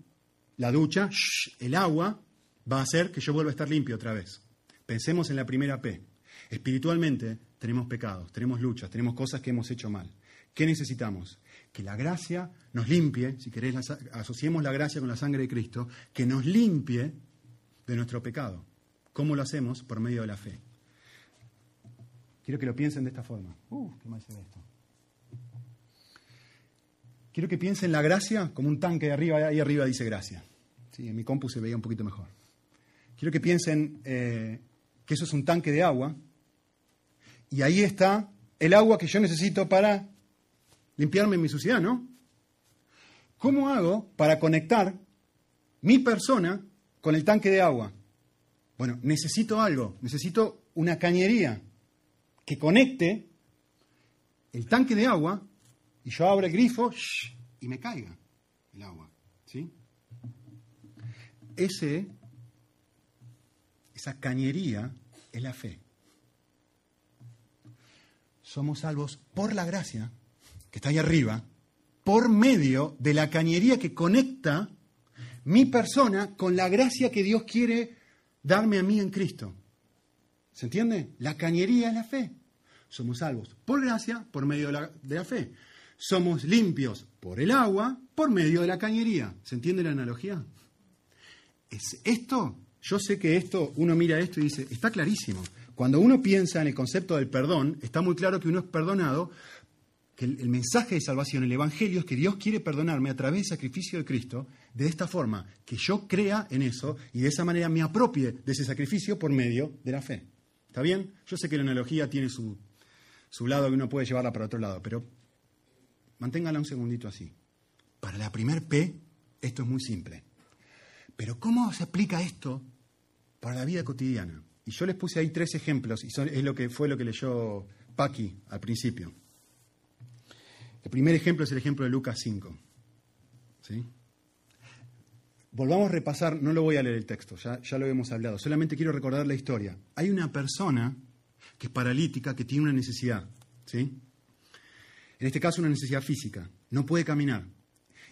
La ducha, el agua, va a hacer que yo vuelva a estar limpio otra vez. Pensemos en la primera P. Espiritualmente tenemos pecados, tenemos luchas, tenemos cosas que hemos hecho mal. ¿Qué necesitamos? Que la gracia nos limpie, si querés, asociemos la gracia con la sangre de Cristo, que nos limpie de nuestro pecado. ¿Cómo lo hacemos? Por medio de la fe. Quiero que lo piensen de esta forma. Uh, qué mal se ve esto. Quiero que piensen la gracia como un tanque de arriba, ahí arriba dice gracia. Sí, en mi compu se veía un poquito mejor. Quiero que piensen eh, que eso es un tanque de agua y ahí está el agua que yo necesito para limpiarme mi suciedad, ¿no? ¿Cómo hago para conectar mi persona con el tanque de agua? Bueno, necesito algo, necesito una cañería que conecte el tanque de agua y yo abro el grifo y me caiga el agua. ¿sí? Ese, esa cañería es la fe. Somos salvos por la gracia, que está ahí arriba, por medio de la cañería que conecta mi persona con la gracia que Dios quiere darme a mí en Cristo. ¿Se entiende? La cañería es la fe. Somos salvos por gracia, por medio de la, fe somos limpios por el agua, por medio de la cañería. ¿Se entiende la analogía? Es esto, yo sé que esto, uno mira esto y dice, está clarísimo. Cuando uno piensa en el concepto del perdón, está muy claro que uno es perdonado, que el, mensaje de salvación, el Evangelio es que Dios quiere perdonarme a través del sacrificio de Cristo, de esta forma, que yo crea en eso y de esa manera me apropie de ese sacrificio por medio de la fe. ¿Está bien? Yo sé que la analogía tiene su, su lado que uno puede llevarla para otro lado, pero Manténgala un segundito así. Para la primer P, esto es muy simple. Pero ¿cómo se aplica esto para la vida cotidiana? Y yo les puse ahí tres ejemplos, y es lo que fue lo que leyó Paqui al principio. El primer ejemplo es el ejemplo de Lucas 5. ¿Sí? Volvamos a repasar, no lo voy a leer el texto, ya, ya lo hemos hablado, solamente quiero recordar la historia. Hay una persona que es paralítica, que tiene una necesidad. ¿sí? En este caso una necesidad física, no puede caminar.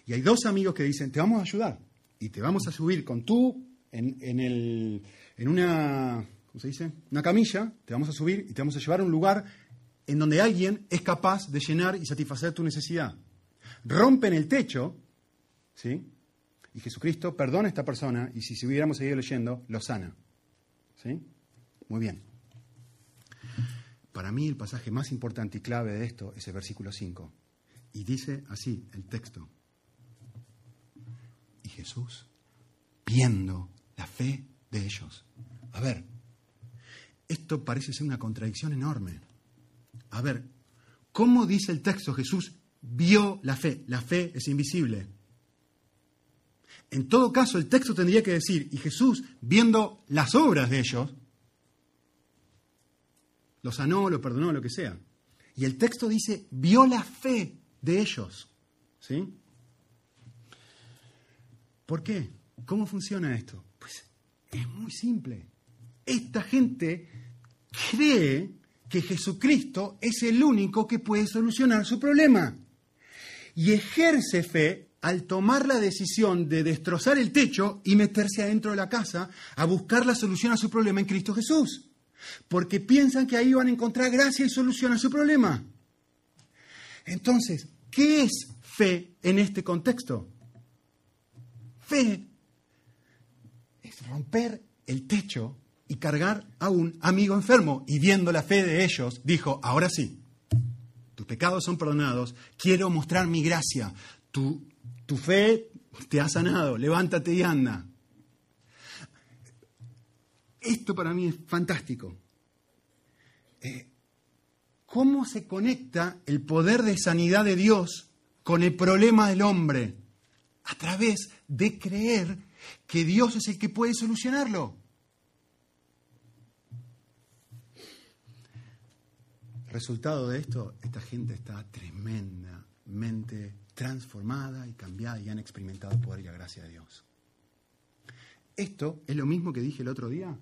Y hay dos amigos que dicen, te vamos a ayudar y te vamos a subir con tú en, el, en una, ¿cómo se dice? Una camilla, te vamos a subir y te vamos a llevar a un lugar en donde alguien es capaz de llenar y satisfacer tu necesidad. Rompen el techo, ¿sí? Y Jesucristo perdona a esta persona y si, hubiéramos seguido leyendo, lo sana. ¿Sí? Muy bien. Para mí el pasaje más importante y clave de esto es el versículo 5. Y dice así el texto. Y Jesús, viendo la fe de ellos. A ver, esto parece ser una contradicción enorme. A ver, ¿cómo dice el texto Jesús vio la fe? La fe es invisible. En todo caso, el texto tendría que decir, y Jesús, viendo las obras de ellos, lo sanó, lo perdonó, lo que sea. Y el texto dice, vio la fe de ellos. ¿Sí? ¿Por qué? ¿Cómo funciona esto? Pues es muy simple. Esta gente cree que Jesucristo es el único que puede solucionar su problema. Y ejerce fe al tomar la decisión de destrozar el techo y meterse adentro de la casa a buscar la solución a su problema en Cristo Jesús porque piensan que ahí van a encontrar gracia y solución a su problema. Entonces, ¿qué es fe en este contexto? Fe es romper el techo y cargar a un amigo enfermo. Y viendo la fe de ellos, dijo, ahora sí, tus pecados son perdonados, quiero mostrar mi gracia, tu, tu fe te ha sanado, levántate y anda. Esto para mí es fantástico. Eh, ¿Cómo se conecta el poder de sanidad de Dios con el problema del hombre? A través de creer que Dios es el que puede solucionarlo. Resultado de esto, esta gente está tremendamente transformada y cambiada y han experimentado el poder y la gracia de Dios. Esto es lo mismo que dije el otro día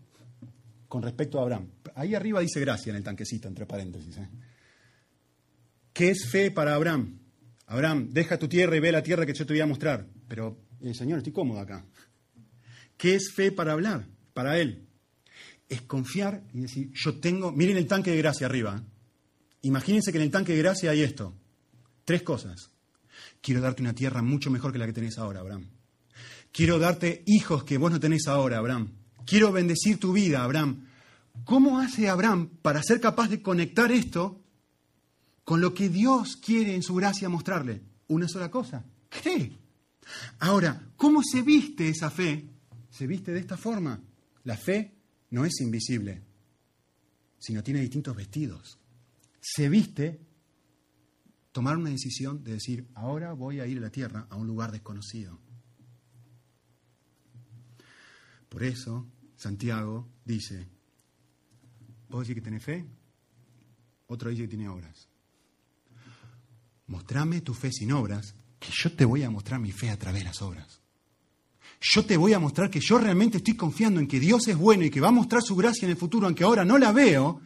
con respecto a Abraham. Ahí arriba dice gracia en el tanquecito, entre paréntesis. ¿eh? ¿Qué es fe para Abraham? Abraham, deja tu tierra y ve la tierra que yo te voy a mostrar. Pero, eh, Señor, estoy cómodo acá. ¿Qué es fe para hablar? Para él. Es confiar y decir, yo tengo, miren el tanque de gracia arriba. Imagínense que en el tanque de gracia hay esto. Tres cosas. Quiero darte una tierra mucho mejor que la que tenés ahora, Abraham. Quiero darte hijos que vos no tenés ahora, Abraham. Quiero bendecir tu vida, Abraham. ¿Cómo hace Abraham para ser capaz de conectar esto con lo que Dios quiere en su gracia mostrarle? Una sola cosa. Cree. Ahora, ¿cómo se viste esa fe? Se viste de esta forma. La fe no es invisible, sino tiene distintos vestidos. Se viste tomar una decisión de decir, ahora voy a ir a la tierra, a un lugar desconocido. Por eso, Santiago dice, vos decís que tenés fe, otro dice que tiene obras. Mostrame tu fe sin obras, que yo te voy a mostrar mi fe a través de las obras. Yo te voy a mostrar que yo realmente estoy confiando en que Dios es bueno y que va a mostrar su gracia en el futuro, aunque ahora no la veo,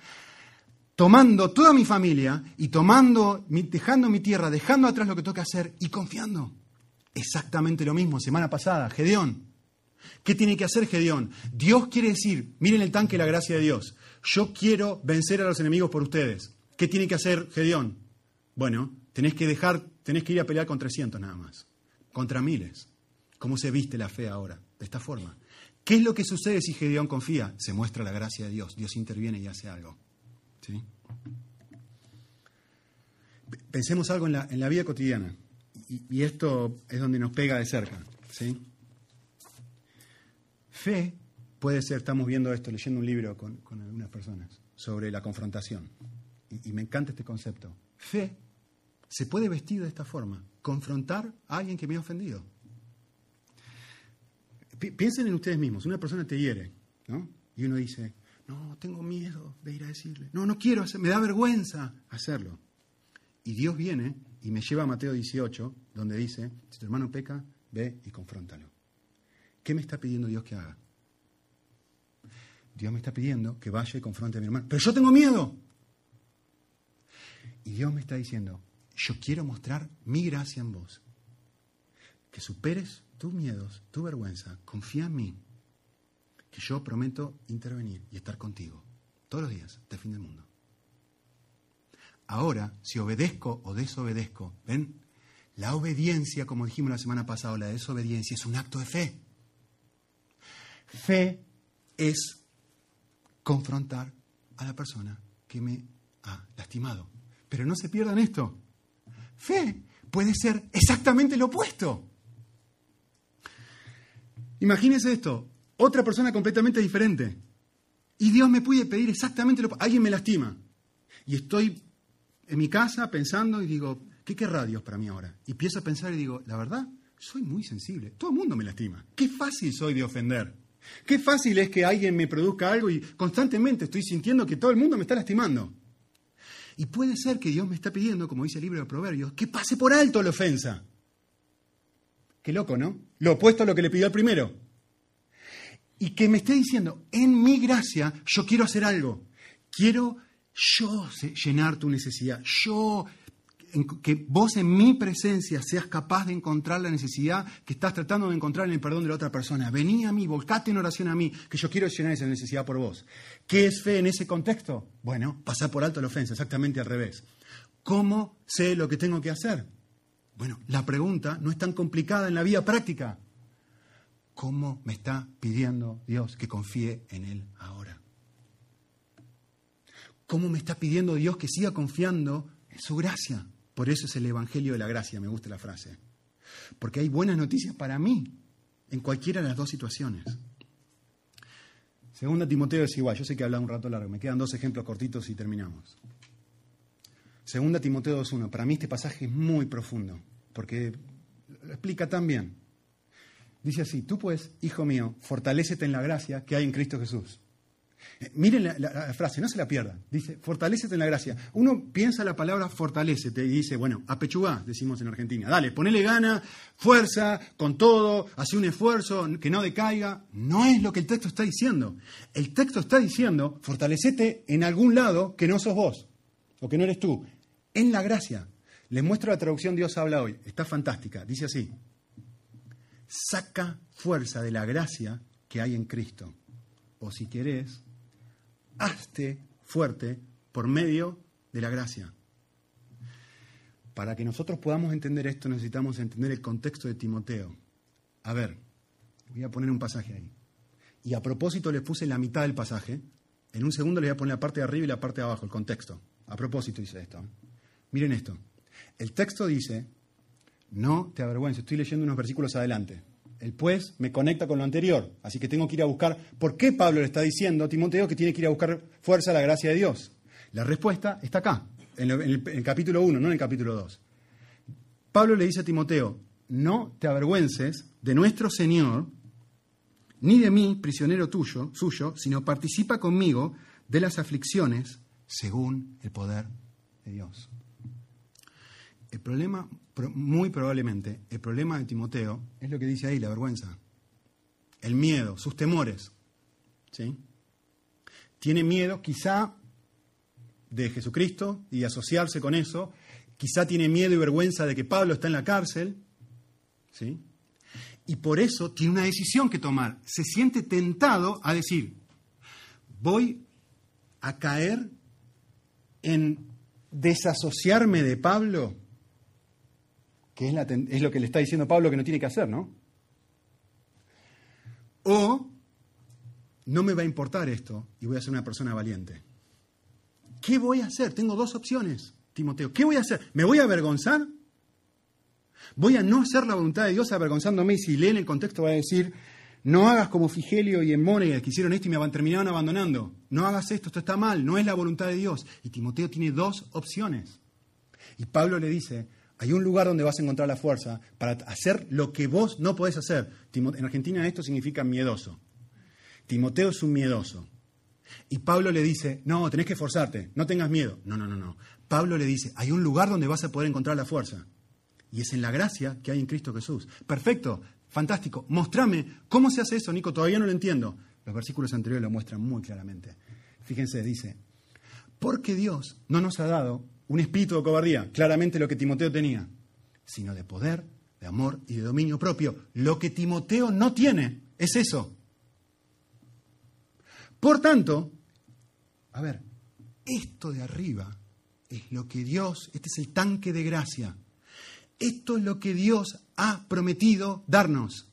tomando toda mi familia y tomando, dejando mi tierra, dejando atrás lo que toca hacer y confiando. Exactamente lo mismo, semana pasada, Gedeón. ¿Qué tiene que hacer Gedeón? Dios quiere decir, miren el tanque la gracia de Dios. Yo quiero vencer a los enemigos por ustedes. ¿Qué tiene que hacer Gedeón? Bueno, tenés que dejar, tenés que ir a pelear con 300 nada más, contra miles. ¿Cómo se viste la fe ahora? De esta forma. ¿Qué es lo que sucede si Gedeón confía? Se muestra la gracia de Dios. Dios interviene y hace algo. Pensemos algo en la, vida cotidiana. Y, esto es donde nos pega de cerca. ¿sí? Fe puede ser, estamos viendo esto, leyendo un libro con, algunas personas sobre la confrontación. Y, y me encanta este concepto. Fe se puede vestir de esta forma. Confrontar a alguien que me ha ofendido. Piensen en ustedes mismos, una persona te hiere, ¿no? Y uno dice, no, tengo miedo de ir a decirle, no, no quiero hacer, me da vergüenza hacerlo. Y Dios viene y me lleva a Mateo 18, donde dice, si tu hermano peca, ve y confróntalo. ¿Qué me está pidiendo Dios que haga? Dios me está pidiendo que vaya y confronte a mi hermano. Pero yo tengo miedo. Y Dios me está diciendo, yo quiero mostrar mi gracia en vos. Que superes tus miedos, tu vergüenza, confía en mí, que yo prometo intervenir y estar contigo todos los días hasta el fin del mundo. Ahora, si obedezco o desobedezco, ¿ven? La obediencia, como dijimos la semana pasada, la desobediencia es un acto de fe. Fe es confrontar a la persona que me ha lastimado. Pero no se pierdan esto. Fe puede ser exactamente lo opuesto. Imagínense esto, otra persona completamente diferente. Y Dios me puede pedir exactamente lo Alguien me lastima. Y estoy en mi casa pensando y digo, ¿qué querrá Dios para mí ahora? Y empiezo a pensar y digo, la verdad, soy muy sensible. Todo el mundo me lastima. Qué fácil soy de ofender. Qué fácil es que alguien me produzca algo y constantemente estoy sintiendo que todo el mundo me está lastimando. Y puede ser que Dios me está pidiendo, como dice el libro de Proverbios, que pase por alto la ofensa. Qué loco, ¿no? Lo opuesto a lo que le pidió al primero. Y que me esté diciendo, en mi gracia yo quiero hacer algo. Quiero yo llenar tu necesidad. Yo, que vos en mi presencia seas capaz de encontrar la necesidad que estás tratando de encontrar en el perdón de la otra persona. Vení a mí, volcate en oración a mí, que yo quiero llenar esa necesidad por vos. ¿Qué es fe en ese contexto? Bueno, pasar por alto la ofensa, exactamente al revés. ¿Cómo sé lo que tengo que hacer? Bueno, la pregunta no es tan complicada en la vida práctica. ¿Cómo me está pidiendo Dios que confíe en Él ahora? ¿Cómo me está pidiendo Dios que siga confiando en su gracia? Por eso es el Evangelio de la Gracia, me gusta la frase. Porque hay buenas noticias para mí en cualquiera de las dos situaciones. Segunda Timoteo es igual, yo sé que he hablado un rato largo, me quedan dos ejemplos cortitos y terminamos. Segunda Timoteo 2.1. Para mí este pasaje es muy profundo, porque lo explica tan bien. Dice así, tú pues, hijo mío, fortalécete en la gracia que hay en Cristo Jesús. Eh, miren la, frase, no se la pierdan. Dice, fortalécete en la gracia. Uno piensa la palabra fortalécete y dice, bueno, apechugá, decimos en Argentina. Dale, ponele gana, fuerza, con todo, hace un esfuerzo, que no decaiga. No es lo que el texto está diciendo. El texto está diciendo, fortalecete en algún lado que no sos vos, o que no eres tú. En la gracia. Les muestro la traducción Dios habla hoy. Está fantástica. Dice así. Saca fuerza de la gracia que hay en Cristo. O si querés, hazte fuerte por medio de la gracia. Para que nosotros podamos entender esto necesitamos entender el contexto de Timoteo. A ver, voy a poner un pasaje ahí. Y a propósito les puse la mitad del pasaje. En un segundo les voy a poner la parte de arriba y la parte de abajo, el contexto. A propósito dice esto. Miren esto. El texto dice, no te avergüences, estoy leyendo unos versículos adelante. El pues me conecta con lo anterior, así que tengo que ir a buscar por qué Pablo le está diciendo a Timoteo que tiene que ir a buscar fuerza a la gracia de Dios. La respuesta está acá, en el, capítulo 1, no en el capítulo 2. Pablo le dice a Timoteo, no te avergüences de nuestro Señor, ni de mí, prisionero tuyo, suyo, sino participa conmigo de las aflicciones según el poder de Dios. El problema, pro- muy probablemente, el problema de Timoteo es lo que dice ahí, la vergüenza, el miedo, sus temores. ¿sí? Tiene miedo quizá de Jesucristo y de asociarse con eso, quizá tiene miedo y vergüenza de que Pablo está en la cárcel, ¿sí? y por eso tiene una decisión que tomar. Se siente tentado a decir, voy a caer en desasociarme de Pablo, que es, lo que le está diciendo Pablo que no tiene que hacer, ¿no? O no me va a importar esto y voy a ser una persona valiente. ¿Qué voy a hacer? Tengo dos opciones, Timoteo. ¿Qué voy a hacer? ¿Me voy a avergonzar? ¿Voy a no hacer la voluntad de Dios avergonzándome? Y si leen el contexto va a decir, no hagas como Figelio y Emónegas que hicieron esto y me terminaron abandonando. No hagas esto, esto está mal, no es la voluntad de Dios. Y Timoteo tiene dos opciones. Y Pablo le dice, hay un lugar donde vas a encontrar la fuerza para hacer lo que vos no podés hacer. En Argentina esto significa miedoso. Timoteo es un miedoso. Y Pablo le dice, no, tenés que esforzarte, no tengas miedo. No, no, no, no. Pablo le dice, hay un lugar donde vas a poder encontrar la fuerza. Y es en la gracia que hay en Cristo Jesús. Perfecto, fantástico. Mostrame cómo se hace eso, Nico, todavía no lo entiendo. Los versículos anteriores lo muestran muy claramente. Fíjense, dice, porque Dios no nos ha dado un espíritu de cobardía, claramente lo que Timoteo tenía, sino de poder, de amor y de dominio propio. Lo que Timoteo no tiene es eso. Por tanto, a ver, esto de arriba es lo que Dios, este es el tanque de gracia. Esto es lo que Dios ha prometido darnos.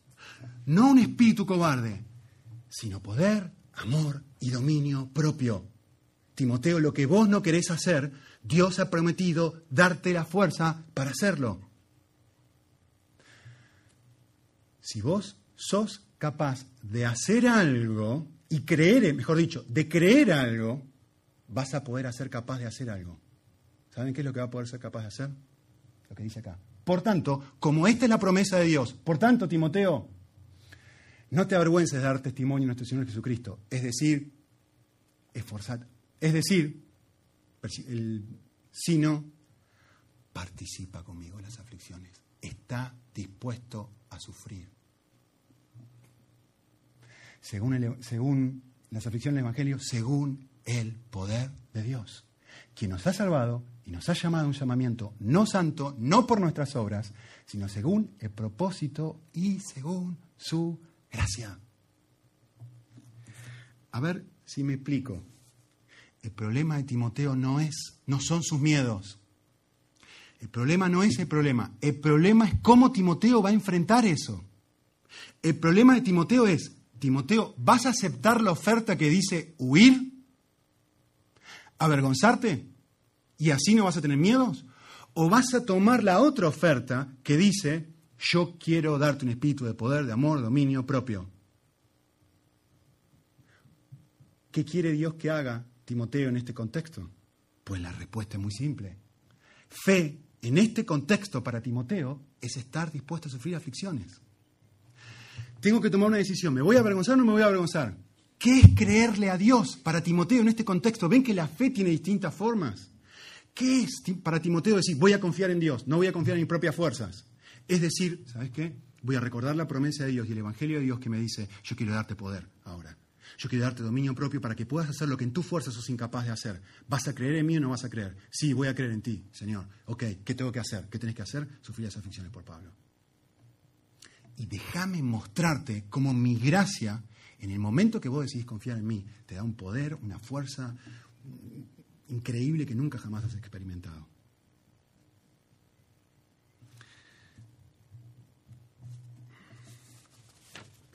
No un espíritu cobarde, sino poder, amor y dominio propio. Timoteo, lo que vos no querés hacer, Dios ha prometido darte la fuerza para hacerlo. Si vos sos capaz de hacer algo y creer, mejor dicho, de creer algo, vas a poder ser capaz de hacer algo. ¿Saben qué es lo que va a poder ser capaz de hacer? Lo que dice acá. Por tanto, como esta es la promesa de Dios, por tanto, Timoteo, no te avergüences de dar testimonio a nuestro Señor Jesucristo. Es decir, esforzad. Es decir, el- sino participa conmigo en las aflicciones. Está dispuesto a sufrir. Según, el- según las aflicciones del Evangelio, según el poder de Dios, quien nos ha salvado y nos ha llamado a un llamamiento no santo, no por nuestras obras, sino según el propósito y según su gracia. A ver si me explico. El problema de Timoteo no es, no son sus miedos. El problema no es el problema. El problema es cómo Timoteo va a enfrentar eso. El problema de Timoteo es, Timoteo, ¿vas a aceptar la oferta que dice huir? ¿Avergonzarte? ¿Y así no vas a tener miedos? ¿O vas a tomar la otra oferta que dice, yo quiero darte un espíritu de poder, de amor, dominio propio? ¿Qué quiere Dios que haga Timoteo en este contexto? Pues la respuesta es muy simple. Fe en este contexto para Timoteo es estar dispuesto a sufrir aflicciones. Tengo que tomar una decisión. ¿Me voy a avergonzar o no me voy a avergonzar? ¿Qué es creerle a Dios para Timoteo en este contexto? ¿Ven que la fe tiene distintas formas? ¿Qué es para Timoteo decir, voy a confiar en Dios, no voy a confiar en mis propias fuerzas? Es decir, ¿sabes qué? Voy a recordar la promesa de Dios y el Evangelio de Dios que me dice, yo quiero darte poder ahora. Yo quiero darte dominio propio para que puedas hacer lo que en tu fuerza sos incapaz de hacer. ¿Vas a creer en mí o no vas a creer? Sí, voy a creer en ti, Señor. Ok, ¿qué tengo que hacer? ¿Qué tenés que hacer? Sufrir las aflicciones por Pablo. Y déjame mostrarte cómo mi gracia, en el momento que vos decidís confiar en mí, te da un poder, una fuerza increíble que nunca jamás has experimentado.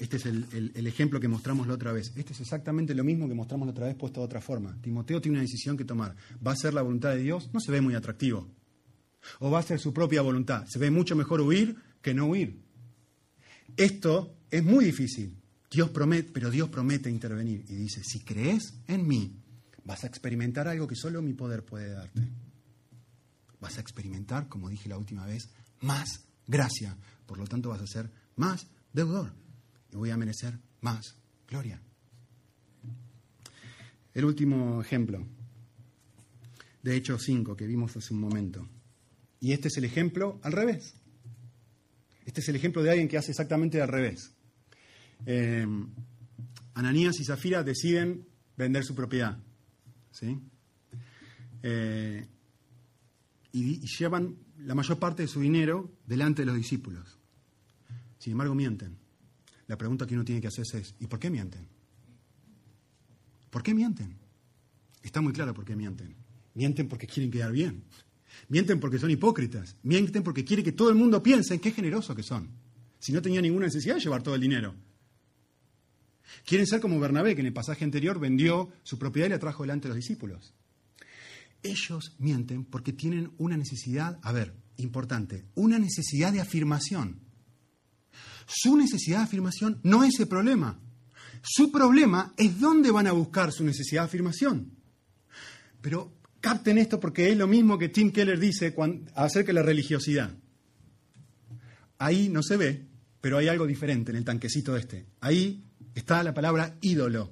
Este es el, ejemplo que mostramos la otra vez. Este es exactamente lo mismo que mostramos la otra vez puesto de otra forma. Timoteo tiene una decisión que tomar. ¿Va a ser la voluntad de Dios? No se ve muy atractivo. ¿O va a ser su propia voluntad? Se ve mucho mejor huir que no huir. Esto es muy difícil. Dios promete, pero Dios promete intervenir y dice, si crees en mí, vas a experimentar algo que solo mi poder puede darte. Vas a experimentar, como dije la última vez, más gracia. Por lo tanto, vas a ser más deudor y voy a merecer más gloria. El último ejemplo, de Hechos 5, que vimos hace un momento. Y este es el ejemplo al revés. Este es el ejemplo de alguien que hace exactamente al revés. Eh, Ananías y Zafira deciden vender su propiedad. ¿sí? Eh, y llevan la mayor parte de su dinero delante de los discípulos. Sin embargo, mienten. La pregunta que uno tiene que hacerse es, ¿y por qué mienten? ¿Por qué mienten? Está muy claro por qué mienten. Mienten porque quieren quedar bien. Mienten porque son hipócritas. Mienten porque quieren que todo el mundo piense en qué generosos que son. Si no tenía ninguna necesidad de llevar todo el dinero. Quieren ser como Bernabé, que en el pasaje anterior vendió su propiedad y la trajo delante de los discípulos. Ellos mienten porque tienen una necesidad, a ver, importante, una necesidad de afirmación. Su necesidad de afirmación no es el problema. Su problema es dónde van a buscar su necesidad de afirmación. Pero capten esto porque es lo mismo que Tim Keller dice acerca de la religiosidad. Ahí no se ve, pero hay algo diferente en el tanquecito este. Ahí está la palabra ídolo.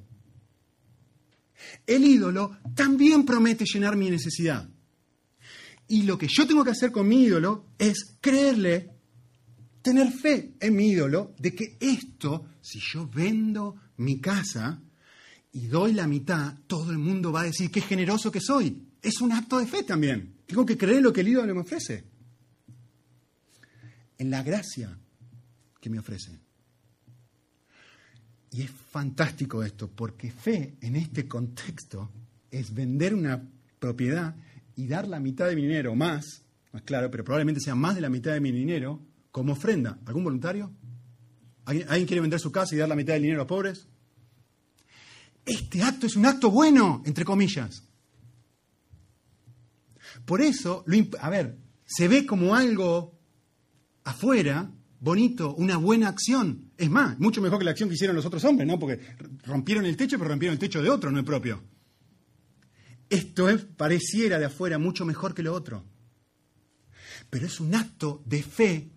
El ídolo también promete llenar mi necesidad. Y lo que yo tengo que hacer con mi ídolo es creerle tener fe en mi ídolo de que esto, si yo vendo mi casa y doy la mitad, todo el mundo va a decir qué generoso que soy. Es un acto de fe también. Tengo que creer lo que el ídolo me ofrece. En la gracia que me ofrece. Y es fantástico esto, porque fe en este contexto es vender una propiedad y dar la mitad de mi dinero, más, más claro, pero probablemente sea más de la mitad de mi dinero, como ofrenda. ¿Algún voluntario? ¿Alguien, quiere vender su casa y dar la mitad del dinero a pobres? Este acto es un acto bueno, entre comillas. Por eso, a ver, se ve como algo afuera, bonito, una buena acción. Es más, mucho mejor que la acción que hicieron los otros hombres, ¿no? Porque rompieron el techo, pero rompieron el techo de otro, no el propio. Esto es, pareciera de afuera mucho mejor que lo otro. Pero es un acto de fe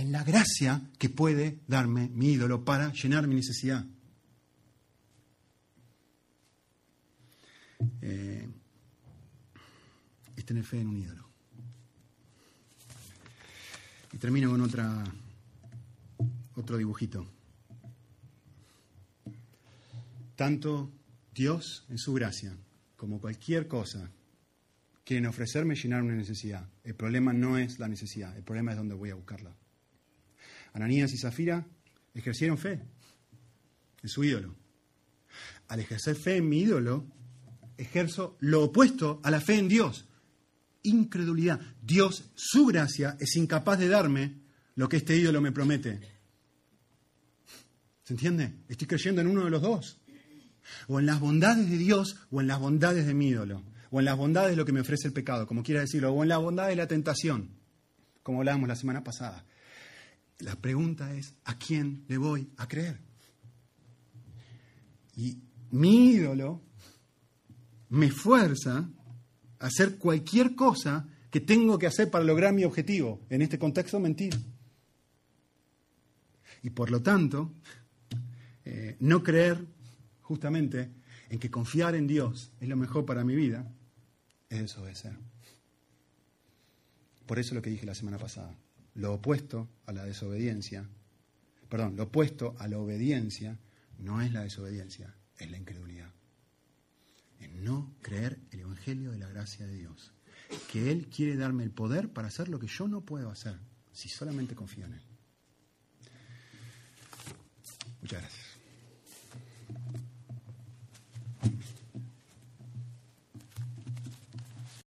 en la gracia que puede darme mi ídolo para llenar mi necesidad. Eh, es tener fe en un ídolo. Y termino con otra, otro dibujito. Tanto Dios en su gracia como cualquier cosa quieren ofrecerme llenar una necesidad. El problema no es la necesidad, el problema es dónde voy a buscarla. Ananías y Zafira ejercieron fe en su ídolo. Al ejercer fe en mi ídolo, ejerzo lo opuesto a la fe en Dios. Incredulidad. Dios, su gracia, es incapaz de darme lo que este ídolo me promete. ¿Se entiende? Estoy creyendo en uno de los dos. O en las bondades de Dios o en las bondades de mi ídolo. O en las bondades de lo que me ofrece el pecado, como quiera decirlo. O en la bondad de la tentación, como hablábamos la semana pasada. La pregunta es, ¿a quién le voy a creer? Y mi ídolo me fuerza a hacer cualquier cosa que tengo que hacer para lograr mi objetivo. En este contexto, mentir. Y por lo tanto, eh, no creer justamente en que confiar en Dios es lo mejor para mi vida, es desobedecer. Por eso lo que dije la semana pasada, lo opuesto a la desobediencia, perdón, lo opuesto a la obediencia no es la desobediencia, es la incredulidad. En no creer el Evangelio de la gracia de Dios. Que Él quiere darme el poder para hacer lo que yo no puedo hacer, si solamente confío en Él. Muchas gracias.